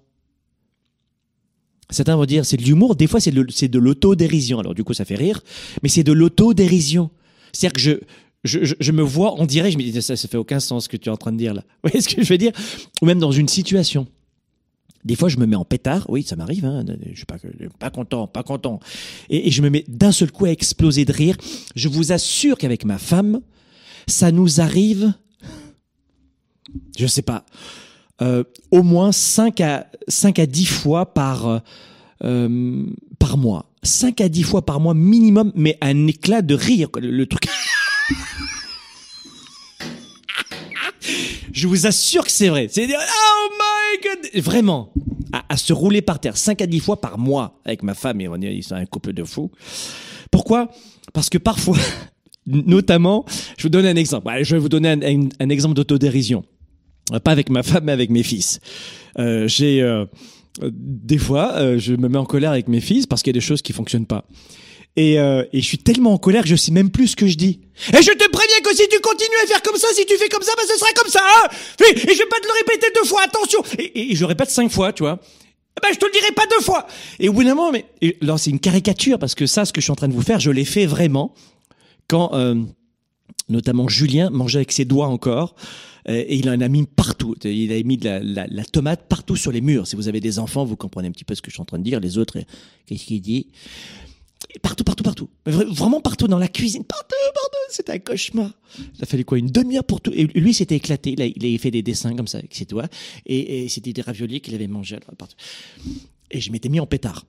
Certains vont dire c'est de l'humour, des fois c'est de, l'autodérision. Alors du coup ça fait rire, mais c'est de l'autodérision. C'est-à-dire que je, je, me vois, on dirait, je me dis ça, ça fait aucun sens ce que tu es en train de dire là. [LAUGHS] Vous voyez ce que je veux dire? Ou même dans une situation. Des fois, je me mets en pétard. Oui, ça m'arrive. Hein. Je suis pas, pas content, pas content. Et, je me mets d'un seul coup à exploser de rire. Je vous assure qu'avec ma femme, ça nous arrive. Je sais pas. Euh, au moins 5 à 5 à 10 fois par euh, par mois. 5 à 10 fois par mois minimum, mais un éclat de rire. Le truc. [LAUGHS] Je vous assure que c'est vrai. C'est dire, oh my god, vraiment, à, se rouler par terre 5 à 10 fois par mois avec ma femme ils sont un couple de fous. Pourquoi? Parce que parfois, [LAUGHS] notamment, je vous donne un exemple. Je vais vous donner un exemple d'autodérision. Pas avec ma femme, mais avec mes fils. Euh, J'ai euh, des fois, euh, je me mets en colère avec mes fils parce qu'il y a des choses qui fonctionnent pas. Et, euh, et, je suis tellement en colère que je sais même plus ce que je dis. Et je te préviens que si tu continues à faire comme ça, si tu fais comme ça, ben ce sera comme ça. Hein et, et, je vais pas te le répéter deux fois, attention. Et, et je répète cinq fois, tu vois. Ben je te le dirai pas deux fois. Et au bout d'un moment, mais là c'est une caricature parce que ça, ce que je suis en train de vous faire, je l'ai fait vraiment quand, euh, notamment Julien mangeait avec ses doigts encore. Et il en a mis partout. Il a mis de la, la, tomate partout sur les murs. Si vous avez des enfants, vous comprenez un petit peu ce que je suis en train de dire. Les autres, qu'est-ce qu'il dit? Partout, partout, partout. Vraiment partout dans la cuisine. Partout, partout. C'était un cauchemar. Il a fallu quoi Une demi-heure pour tout. Et lui, s'était éclaté. Il, a, il fait des dessins comme ça avec ses doigts. Et, et c'était des raviolis qu'il avait mangés. Partout. Et je m'étais mis en pétard.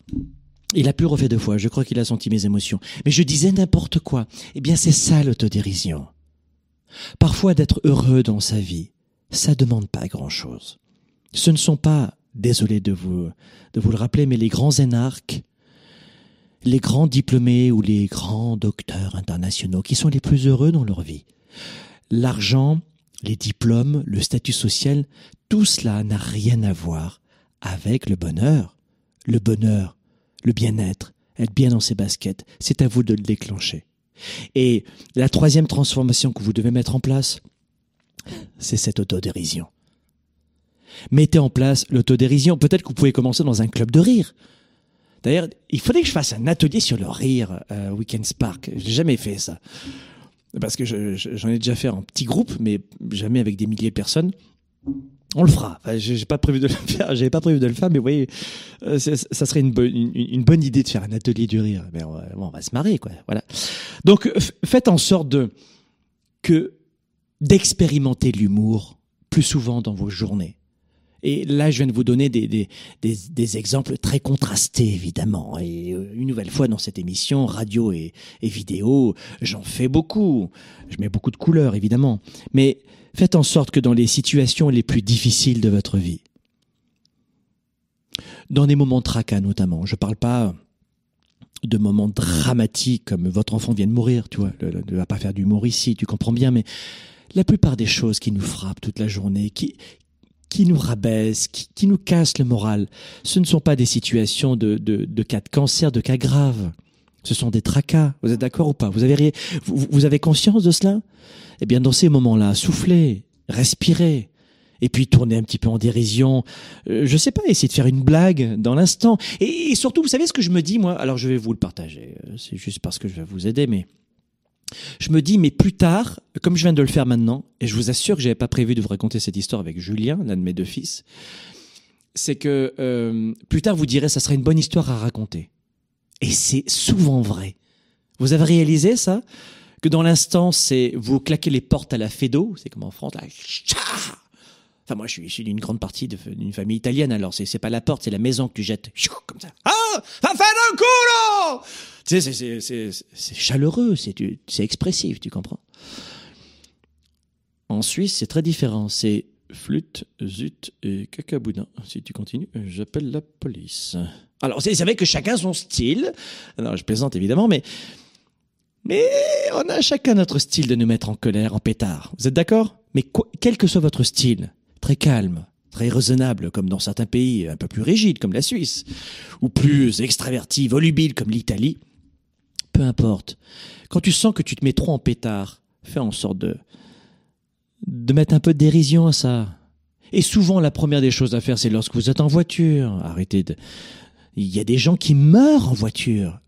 Il a pu refait deux fois. Je crois qu'il a senti mes émotions. Mais je disais n'importe quoi. Eh bien, c'est ça l'autodérision. Parfois, d'être heureux dans sa vie, ça demande pas grand-chose. Ce ne sont pas, désolé de vous, de vous le rappeler, mais les grands énarques, les grands diplômés ou les grands docteurs internationaux qui sont les plus heureux dans leur vie. L'argent, les diplômes, le statut social, tout cela n'a rien à voir avec le bonheur. Le bonheur, le bien-être, être bien dans ses baskets, c'est à vous de le déclencher. Et la troisième transformation que vous devez mettre en place, c'est cette autodérision. Mettez en place l'autodérision. Peut-être que vous pouvez commencer dans un club de rire. D'ailleurs, il faudrait que je fasse un atelier sur le rire euh, Weekend Spark. J'ai jamais fait ça. Parce que j'en ai déjà fait en petit groupe, mais jamais avec des milliers de personnes. On le fera. j'ai pas prévu de le [LAUGHS] faire. J'avais pas prévu de le faire, mais vous voyez, euh, ça serait une, bonne idée de faire un atelier du rire. Mais on va, se marrer, quoi. Voilà. Donc, faites en sorte de que d'expérimenter l'humour plus souvent dans vos journées. Et là, je viens de vous donner des, des, des, des exemples très contrastés, évidemment. Et euh, une nouvelle fois dans cette émission, radio et, et vidéo, j'en fais beaucoup. Je mets beaucoup de couleurs, évidemment. Mais faites en sorte que dans les situations les plus difficiles de votre vie, dans des moments de tracas notamment, je parle pas de moments dramatiques comme votre enfant vient de mourir, tu vois, ne va pas faire d'humour ici, tu comprends bien, mais la plupart des choses qui nous frappent toute la journée, qui, qui nous rabaissent, qui, nous cassent le moral, ce ne sont pas des situations de, de, cas de cancer, de cas graves. Ce sont des tracas. Vous êtes d'accord ou pas? Vous avez, vous, vous avez conscience de cela? Eh bien, dans ces moments-là, soufflez, respirez, et puis tournez un petit peu en dérision. Euh, je sais pas, essayez de faire une blague dans l'instant. Et, et, surtout, vous savez ce que je me dis, moi? Alors, je vais vous le partager. Euh, c'est juste parce que je vais vous aider, mais je me dis, mais plus tard, comme je viens de le faire maintenant, et je vous assure que j'avais pas prévu de vous raconter cette histoire avec Julien, l'un de mes deux fils, c'est que euh, plus tard vous direz, ça serait une bonne histoire à raconter. Et c'est souvent vrai. Vous avez réalisé ça? Que dans l'instant, c'est vous claquez les portes à la Fedo, c'est comme en France, là, Moi, je suis issu d'une grande partie d'une famille italienne, alors c'est pas la porte, c'est la maison que tu jettes. Comme ça. Ah! Va faire un culo! Tu sais, c'est chaleureux, c'est expressif, tu comprends? En Suisse, c'est très différent. C'est flûte, zut et cacaboudin. Si tu continues, j'appelle la police. Alors, c'est vrai que chacun son style. Non, je plaisante évidemment, mais mais on a chacun notre style de nous mettre en colère, en pétard. Vous êtes d'accord? Mais quel que soit votre style, très calme, très raisonnable comme dans certains pays un peu plus rigides comme la Suisse, ou plus extraverti, volubile comme l'Italie, peu importe. Quand tu sens que tu te mets trop en pétard, fais en sorte de, de mettre un peu de dérision à ça. Et souvent, la première des choses à faire, c'est lorsque vous êtes en voiture. Arrêtez de... Il y a des gens qui meurent en voiture.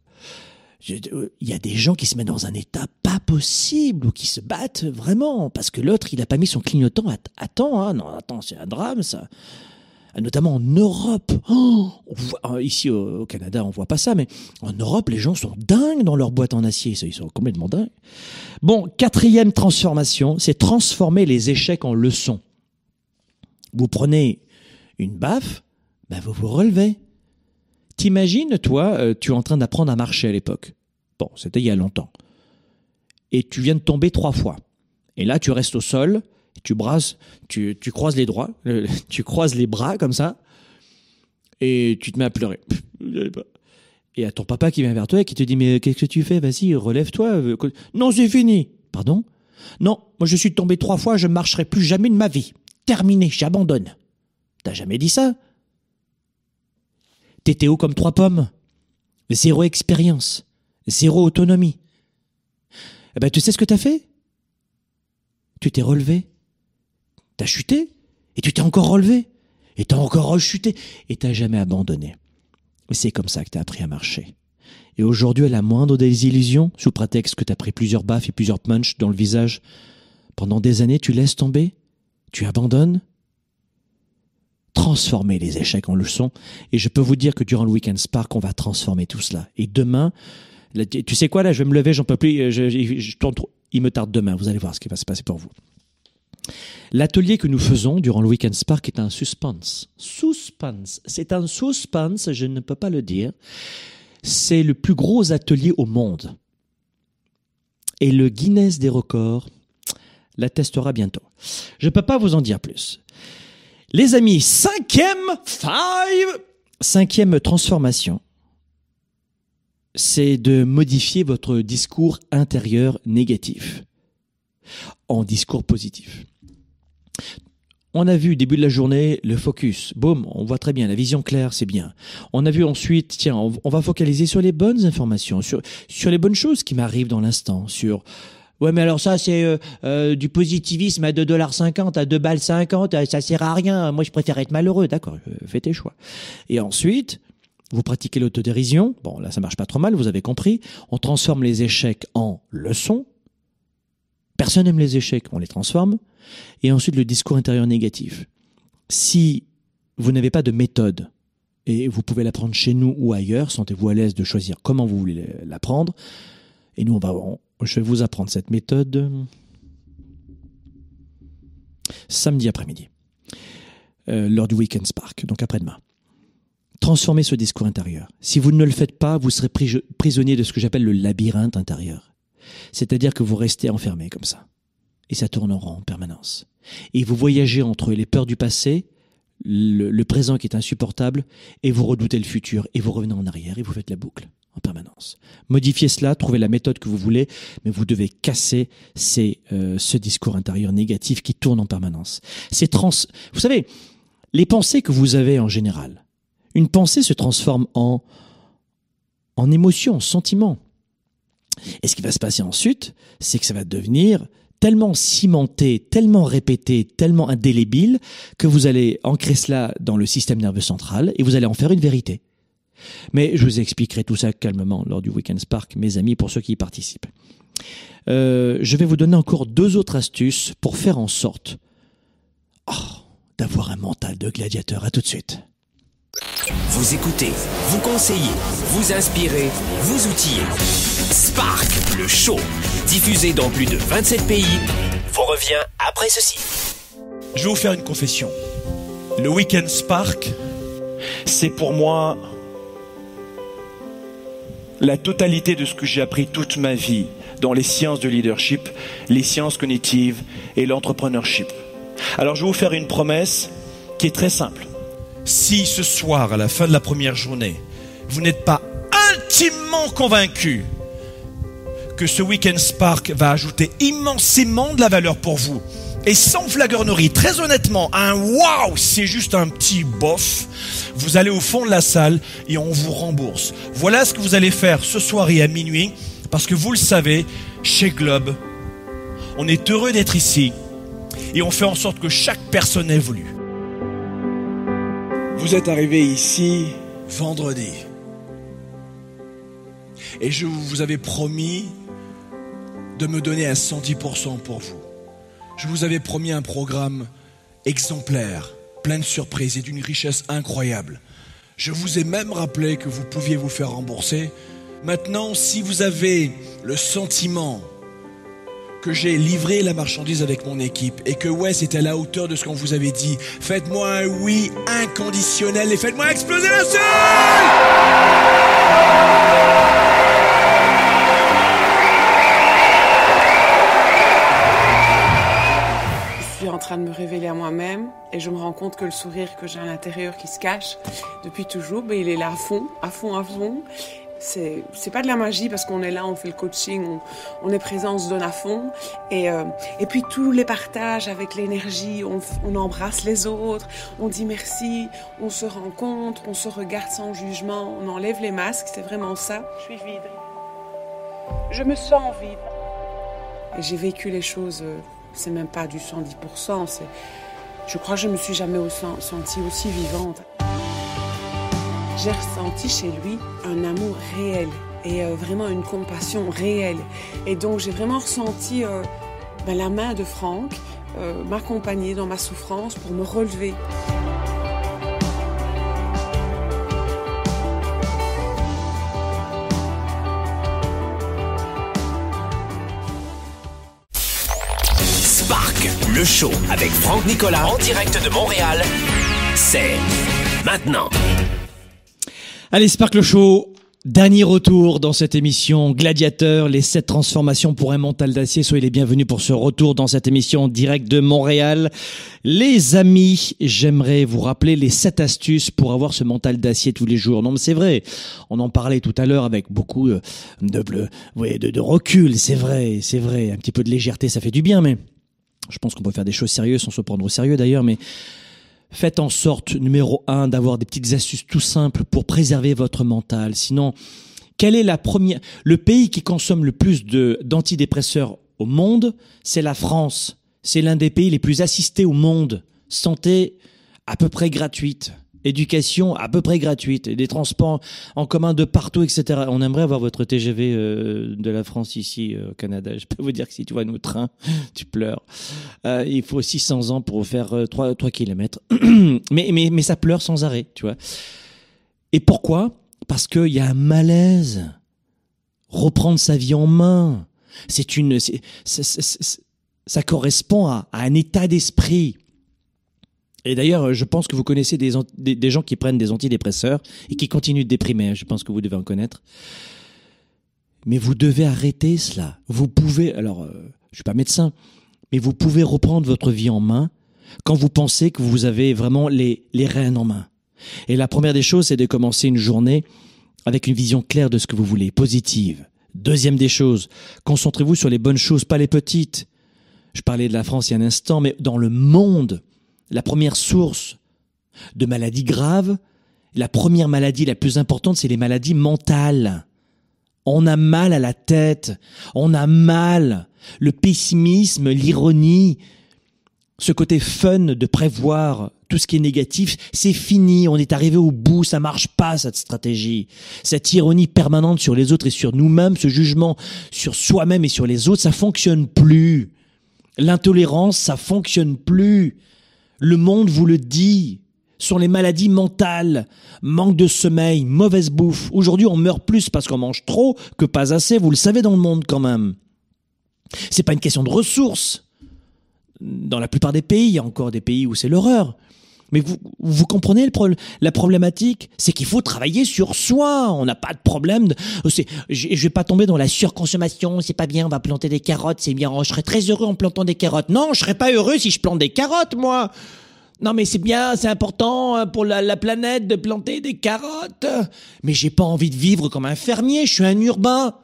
Euh, il y a des gens qui se mettent dans un état pas possible ou qui se battent vraiment parce que l'autre il a pas mis son clignotant à, temps. Hein. Non, attends, c'est un drame ça. Euh, notamment en Europe. Oh, euh, ici au, Canada, on voit pas ça, mais en Europe, les gens sont dingues dans leur boîte en acier. Ils sont complètement dingues. Bon, quatrième transformation, c'est transformer les échecs en leçons. Vous prenez une baffe, ben vous vous relevez. T'imagines, toi, euh, tu es en train d'apprendre à marcher à l'époque. Bon, c'était il y a longtemps. Et tu viens de tomber trois fois. Et là, tu restes au sol, tu brasses, tu, croises les droits, [LAUGHS] tu croises les bras comme ça, et tu te mets à pleurer. Et à ton papa qui vient vers toi et qui te dit mais qu'est-ce que tu fais? Vas-y, relève-toi. Euh, non, c'est fini. Pardon? Non, moi je suis tombé trois fois, je marcherai plus jamais de ma vie. Terminé, j'abandonne. T'as jamais dit ça? T'étais haut comme trois pommes. Zéro expérience. Zéro autonomie. Eh ben, tu sais ce que t'as fait? Tu t'es relevé. T'as chuté. Et tu t'es encore relevé. Et t'as encore rechuté. Et t'as jamais abandonné. C'est comme ça que t'as appris à marcher. Et aujourd'hui, à la moindre des illusions, sous prétexte que t'as pris plusieurs baffes et plusieurs punches dans le visage, pendant des années, tu laisses tomber, tu abandonnes, transformer les échecs en leçons. Et je peux vous dire que durant le Weekend Spark, on va transformer tout cela. Et demain, tu sais quoi, là, je vais me lever, j'en peux plus, je, je. Il me tarde demain, vous allez voir ce qui va se passer pour vous. L'atelier que nous faisons durant le Weekend Spark est un suspense. Suspense. C'est un suspense, je ne peux pas le dire. C'est le plus gros atelier au monde. Et le Guinness des records l'attestera bientôt. Je ne peux pas vous en dire plus. Les amis, cinquième, five, cinquième transformation, c'est de modifier votre discours intérieur négatif en discours positif. On a vu début de la journée le focus, boum, on voit très bien la vision claire, c'est bien. On a vu ensuite, tiens, on, va focaliser sur les bonnes informations, sur sur les bonnes choses qui m'arrivent dans l'instant, sur Ouais, mais alors ça, c'est euh, euh, du positivisme à 2,50$, à 2 balles 50, ça sert à rien. Moi, je préfère être malheureux. D'accord, fais tes choix. Et ensuite, vous pratiquez l'autodérision. Bon, là, ça marche pas trop mal, vous avez compris. On transforme les échecs en leçons. Personne n'aime les échecs, on les transforme. Et ensuite, le discours intérieur négatif. Si vous n'avez pas de méthode, et vous pouvez l'apprendre chez nous ou ailleurs, sentez-vous à l'aise de choisir comment vous voulez l'apprendre. Et nous, on va, je vais vous apprendre cette méthode samedi après-midi, euh, lors du Weekend Spark, donc après-demain. Transformez ce discours intérieur. Si vous ne le faites pas, vous serez prisonnier de ce que j'appelle le labyrinthe intérieur. C'est-à-dire que vous restez enfermé comme ça. Et ça tourne en rond en permanence. Et vous voyagez entre les peurs du passé, le, le présent qui est insupportable, et vous redoutez le futur, et vous revenez en arrière, et vous faites la boucle en permanence. Modifiez cela, trouvez la méthode que vous voulez, mais vous devez casser ces, euh, ce discours intérieur négatif qui tourne en permanence. C'est trans. Vous savez, les pensées que vous avez en général, une pensée se transforme en en émotion, en sentiment. Et ce qui va se passer ensuite, c'est que ça va devenir tellement cimenté, tellement répété, tellement indélébile que vous allez ancrer cela dans le système nerveux central et vous allez en faire une vérité. Mais je vous expliquerai tout ça calmement lors du Weekend Spark, mes amis, pour ceux qui y participent. Euh, je vais vous donner encore deux autres astuces pour faire en sorte oh, d'avoir un mental de gladiateur. À tout de suite. Vous écoutez, vous conseillez, vous inspirez, vous outillez. Spark, le show, diffusé dans plus de 27 pays, vous revient après ceci. Je vais vous faire une confession. Le Weekend Spark, c'est pour moi la totalité de ce que j'ai appris toute ma vie dans les sciences de leadership, les sciences cognitives et l'entrepreneurship. Alors je vais vous faire une promesse qui est très simple. Si ce soir, à la fin de la première journée, vous n'êtes pas intimement convaincu que ce Weekend Spark va ajouter immensément de la valeur pour vous, et sans flagornerie, très honnêtement, un waouh, c'est juste un petit bof. Vous allez au fond de la salle et on vous rembourse. Voilà ce que vous allez faire ce soir et à minuit, parce que vous le savez, chez Globe, on est heureux d'être ici et on fait en sorte que chaque personne évolue. Vous êtes arrivé ici vendredi. Et je vous avais promis de me donner à 110% pour vous. Je vous avais promis un programme exemplaire, plein de surprises et d'une richesse incroyable. Je vous ai même rappelé que vous pouviez vous faire rembourser. Maintenant, si vous avez le sentiment que j'ai livré la marchandise avec mon équipe et que ouais, c'était à la hauteur de ce qu'on vous avait dit, faites-moi un oui inconditionnel et faites-moi exploser la salle train de me révéler à moi-même et je me rends compte que le sourire que j'ai à l'intérieur qui se cache depuis toujours, ben, il est là à fond, à fond, à fond. C'est, c'est pas de la magie parce qu'on est là, on fait le coaching, on, on est présent, on se donne à fond. Et, euh, et puis tous les partages avec l'énergie, on, on embrasse les autres, on dit merci, on se rencontre, on se regarde sans jugement, on enlève les masques, c'est vraiment ça. Je suis vide. Je me sens vide. Et j'ai vécu les choses euh, c'est même pas du 110%. C'est, je crois que je me suis jamais sentie aussi vivante. J'ai ressenti chez lui un amour réel et euh, vraiment une compassion réelle. Et donc j'ai vraiment ressenti euh, ben, la main de Franck euh, m'accompagner dans ma souffrance pour me relever. Le show avec Franck Nicolas en direct de Montréal, c'est maintenant. Allez, Spark le show. Dernier retour dans cette émission Gladiateur, les sept transformations pour un mental d'acier. Soyez les bienvenus pour ce retour dans cette émission direct de Montréal. Les amis, j'aimerais vous rappeler les sept astuces pour avoir ce mental d'acier tous les jours. Non, mais c'est vrai. On en parlait tout à l'heure avec beaucoup de, de, de, de recul. C'est vrai, c'est vrai. Un petit peu de légèreté, ça fait du bien, mais je pense qu'on peut faire des choses sérieuses sans se prendre au sérieux d'ailleurs, mais Faites en sorte, numéro un, d'avoir des petites astuces tout simples pour préserver votre mental. Sinon, quel est la première, le pays qui consomme le plus de, d'antidépresseurs au monde? C'est la France. C'est l'un des pays les plus assistés au monde. Santé à peu près gratuite éducation à peu près gratuite, des transports en commun de partout, etc. On aimerait avoir votre TGV euh, de la France ici euh, au Canada. Je peux vous dire que si tu vois nos trains, [LAUGHS] tu pleures. Euh, il faut 600 ans pour faire 3, 3 km. mais, mais, mais ça pleure sans arrêt, tu vois. Et pourquoi? Parce qu'il y a un malaise. Reprendre sa vie en main. C'est une, ça correspond à, à un état d'esprit. Et d'ailleurs, je pense que vous connaissez des, gens qui prennent des antidépresseurs et qui continuent de déprimer. Je pense que vous devez en connaître. Mais vous devez arrêter cela. Vous pouvez, alors, euh, je suis pas médecin, mais vous pouvez reprendre votre vie en main quand vous pensez que vous avez vraiment les, les rênes en main. Et la première des choses, c'est de commencer une journée avec une vision claire de ce que vous voulez, positive. Deuxième des choses, concentrez-vous sur les bonnes choses, pas les petites. Je parlais de la France il y a un instant, mais dans le monde, la première source de maladies graves, la première maladie la plus importante, c'est les maladies mentales. On a mal à la tête, on a mal. Le pessimisme, l'ironie, ce côté fun de prévoir tout ce qui est négatif, c'est fini, on est arrivé au bout, ça marche pas cette stratégie. Cette ironie permanente sur les autres et sur nous-mêmes, ce jugement sur soi-même et sur les autres, ça fonctionne plus. L'intolérance, ça fonctionne plus. Le monde vous le dit. Sont les maladies mentales, manque de sommeil, mauvaise bouffe. Aujourd'hui, on meurt plus parce qu'on mange trop que pas assez. Vous le savez dans le monde quand même. C'est pas une question de ressources. Dans la plupart des pays, il y a encore des pays où c'est l'horreur. Mais vous, vous comprenez le la problématique C'est qu'il faut travailler sur soi. On n'a pas de problème. De, je, je vais pas tomber dans la surconsommation. C'est pas bien. On va planter des carottes. C'est bien. Je serais très heureux en plantant des carottes. Non, je serais pas heureux si je plante des carottes, moi. Non, mais c'est bien, c'est important euh, pour la, la, planète de planter des carottes. Mais j'ai pas envie de vivre comme un fermier. Je suis un urbain.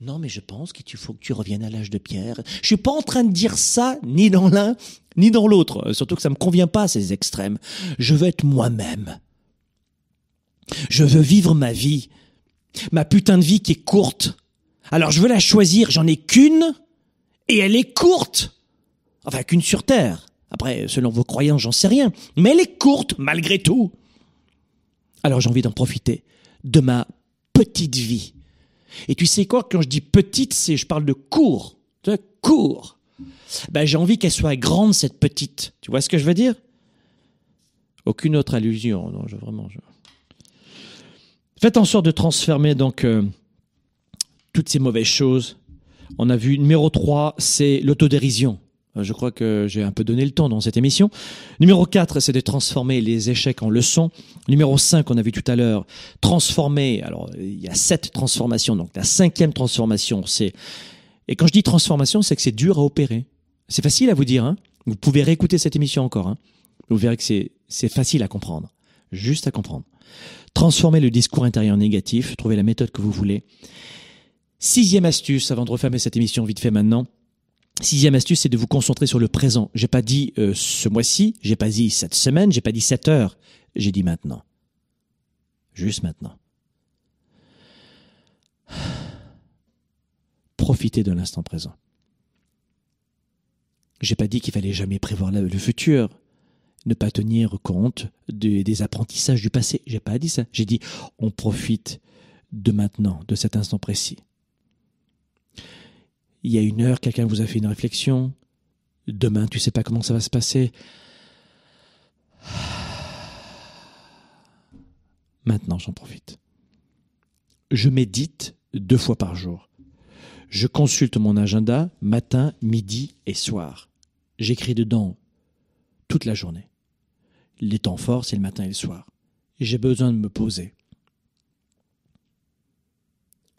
Non, mais je pense qu'il faut que tu reviennes à l'âge de pierre. Je suis pas en train de dire ça, ni dans l'un, ni dans l'autre. Surtout que ça me convient pas, ces extrêmes. Je veux être moi-même. Je veux vivre ma vie. Ma putain de vie qui est courte. Alors je veux la choisir. J'en ai qu'une. Et elle est courte. Enfin, qu'une sur Terre. Après, selon vos croyances, j'en sais rien. Mais elle est courte, malgré tout. Alors j'ai envie d'en profiter de ma petite vie et tu sais quoi, quand je dis petite, c'est, je parle de court. Vois, court. Ben, j'ai envie qu'elle soit grande, cette petite. Tu vois ce que je veux dire? Aucune autre allusion. Non, vraiment. Faites en sorte de transformer, donc, euh, toutes ces mauvaises choses. On a vu numéro 3, c'est l'autodérision. Euh, je crois que j'ai un peu donné le temps dans cette émission. Numéro 4, c'est de transformer les échecs en leçons. Numéro 5, on a vu tout à l'heure, transformer. Alors, il y a sept transformations. Donc, la cinquième transformation, c'est... Et quand je dis transformation, c'est que c'est dur à opérer. C'est facile à vous dire. Hein vous pouvez réécouter cette émission encore. Hein vous verrez que c'est facile à comprendre. Juste à comprendre. Transformer le discours intérieur négatif. Trouvez la méthode que vous voulez. Sixième astuce, avant de refermer cette émission vite fait maintenant, Sixième astuce, c'est de vous concentrer sur le présent. J'ai pas dit euh, ce mois-ci, j'ai pas dit cette semaine, j'ai pas dit cette heure, j'ai dit maintenant. Juste maintenant. Profitez de l'instant présent. J'ai pas dit qu'il fallait jamais prévoir le futur, ne pas tenir compte des apprentissages du passé. J'ai pas dit ça. J'ai dit on profite de maintenant, de cet instant précis il y a une heure, quelqu'un vous a fait une réflexion. Demain, tu sais pas comment ça va se passer. Maintenant, j'en profite. Je médite deux fois par jour. Je consulte mon agenda matin, midi et soir. J'écris dedans toute la journée. Les temps forts, c'est le matin et le soir. J'ai besoin de me poser.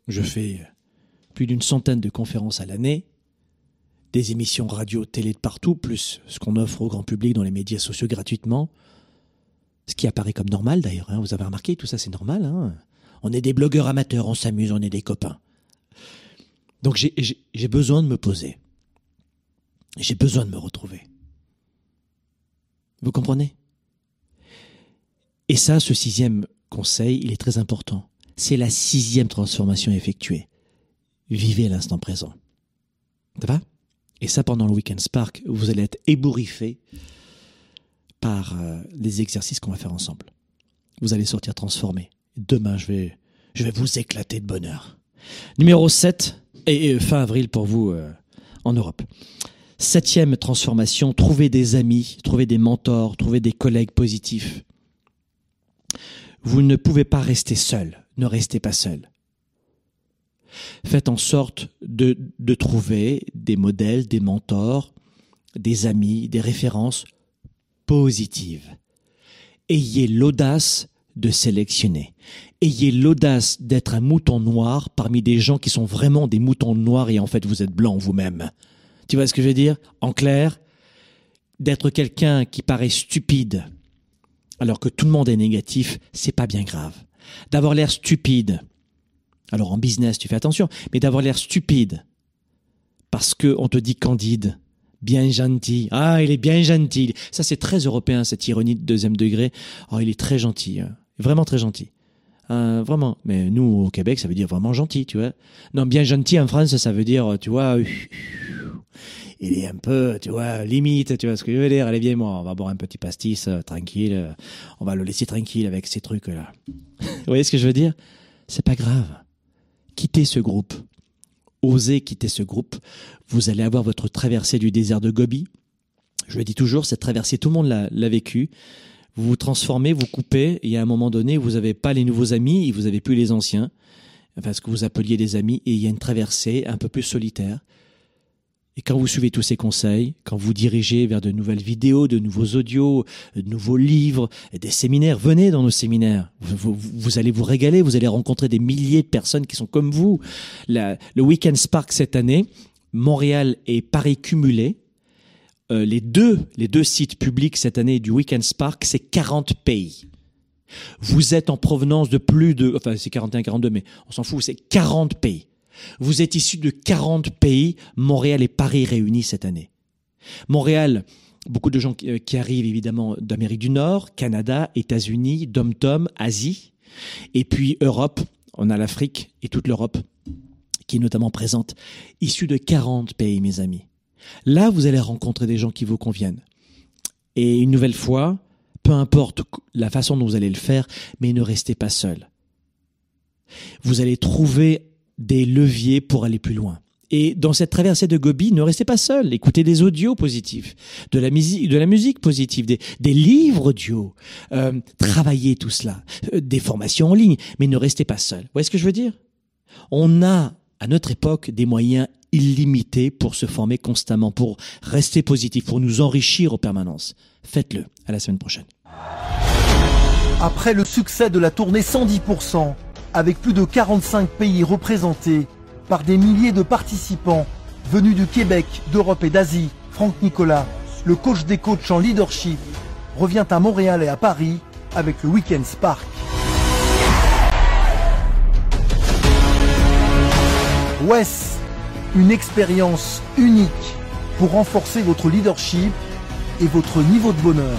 Je fais plus d'une centaine de conférences à l'année, des émissions radio, télé de partout, plus ce qu'on offre au grand public dans les médias sociaux gratuitement. Ce qui apparaît comme normal d'ailleurs, hein. vous avez remarqué, tout ça c'est normal. Hein. on est des blogueurs amateurs, on s'amuse, on est des copains. Donc j'ai besoin de me poser. J'ai besoin de me retrouver. Vous comprenez? Et ça, ce sixième conseil, il est très important. C'est la sixième transformation effectuée. Vivez l'instant présent. Ça va? Et ça, pendant le Weekend Spark, vous allez être ébouriffé par euh, les exercices qu'on va faire ensemble. Vous allez sortir transformé. Demain, je vais, je vais vous éclater de bonheur. Numéro 7, et, fin avril pour vous euh, en Europe. Septième transformation, trouver des amis, trouver des mentors, trouver des collègues positifs. Vous ne pouvez pas rester seul, ne restez pas seul. Faites en sorte de, de trouver des modèles, des mentors, des amis, des références positives. Ayez l'audace de sélectionner. Ayez l'audace d'être un mouton noir parmi des gens qui sont vraiment des moutons noirs et en fait vous êtes blanc vous-même. Tu vois ce que je veux dire? En clair, d'être quelqu'un qui paraît stupide alors que tout le monde est négatif, c'est pas bien grave. D'avoir l'air stupide. Alors en business, tu fais attention, mais d'avoir l'air stupide parce que on te dit candide, bien gentil. Ah, il est bien gentil. Ça, c'est très européen, cette ironie de deuxième degré. Oh, il est très gentil. Vraiment très gentil. Euh, vraiment. Mais nous, au Québec, ça veut dire vraiment gentil, tu vois. Non, bien gentil en France, ça veut dire, tu vois, [LAUGHS] il est un peu, tu vois, limite, tu vois ce que je veux dire. Allez, viens, moi, on va boire un petit pastis, euh, tranquille. Euh, on va le laisser tranquille avec ces trucs-là. [LAUGHS] Vous voyez ce que je veux dire? C'est pas grave. Quittez ce groupe. Osez quitter ce groupe. Vous allez avoir votre traversée du désert de Gobi. Je le dis toujours, cette traversée, tout le monde l'a vécue. Vous vous transformez, vous coupez, et à un moment donné, vous n'avez pas les nouveaux amis, et vous n'avez plus les anciens, enfin ce que vous appeliez des amis, et il y a une traversée un peu plus solitaire. Et quand vous suivez tous ces conseils, quand vous dirigez vers de nouvelles vidéos, de nouveaux audios, de nouveaux livres, des séminaires, venez dans nos séminaires. Vous, allez vous régaler, vous allez rencontrer des milliers de personnes qui sont comme vous. le Weekend Spark cette année, Montréal et Paris cumulés, euh, les deux, les deux sites publics cette année du Weekend Spark, c'est 40 pays. Vous êtes en provenance de plus de, enfin c'est 41, 42, mais on s'en fout, c'est 40 pays. Vous êtes issu de 40 pays, Montréal et Paris réunis cette année. Montréal, beaucoup de gens qui, euh, arrivent évidemment d'Amérique du Nord, Canada, États-Unis, Dom-Tom, Asie, et puis Europe, on a l'Afrique et toute l'Europe qui est notamment présente, issus de 40 pays, mes amis. Là, vous allez rencontrer des gens qui vous conviennent. Et une nouvelle fois, peu importe la façon dont vous allez le faire, mais ne restez pas seul. Vous allez trouver des leviers pour aller plus loin. Et dans cette traversée de Gobi, ne restez pas seul. Écoutez des audios positifs, de la musique, positive, des, livres audio. Euh, travaillez tout cela, euh, des formations en ligne, mais ne restez pas seul. Vous voyez ce que je veux dire? On a à notre époque des moyens illimité pour se former constamment, pour rester positif, pour nous enrichir en permanence. Faites-le. À la semaine prochaine. Après le succès de la tournée 110%, avec plus de 45 pays représentés par des milliers de participants venus du Québec, d'Europe et d'Asie, Franck Nicolas, le coach des coachs en leadership, revient à Montréal et à Paris avec le Weekend Spark. Wes une expérience unique pour renforcer votre leadership et votre niveau de bonheur.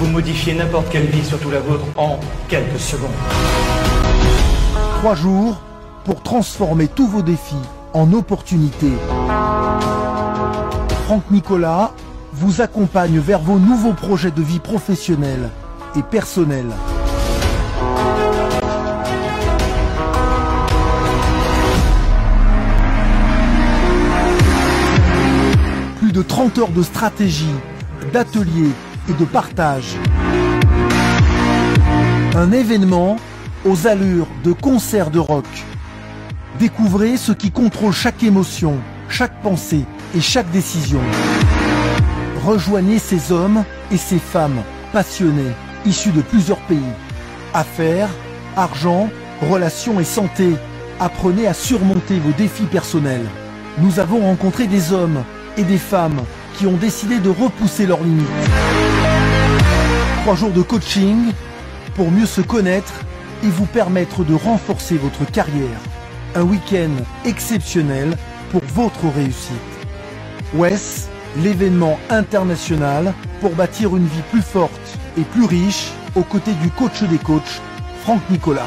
Vous modifiez n'importe quelle vie, surtout la vôtre, en quelques secondes. Trois jours pour transformer tous vos défis en opportunités. Franck Nicolas vous accompagne vers vos nouveaux projets de vie professionnelle et personnelle. De 30 heures de stratégie, d'ateliers et de partage. Un événement aux allures de concert de rock. Découvrez ce qui contrôle chaque émotion, chaque pensée et chaque décision. Rejoignez ces hommes et ces femmes passionnés, issus de plusieurs pays. Affaires, argent, relations et santé. Apprenez à surmonter vos défis personnels. Nous avons rencontré des hommes et des femmes qui ont décidé de repousser leurs limites. Trois jours de coaching pour mieux se connaître et vous permettre de renforcer votre carrière. Un week-end exceptionnel pour votre réussite. WES, l'événement international pour bâtir une vie plus forte et plus riche aux côtés du coach des coachs, Franck Nicolas.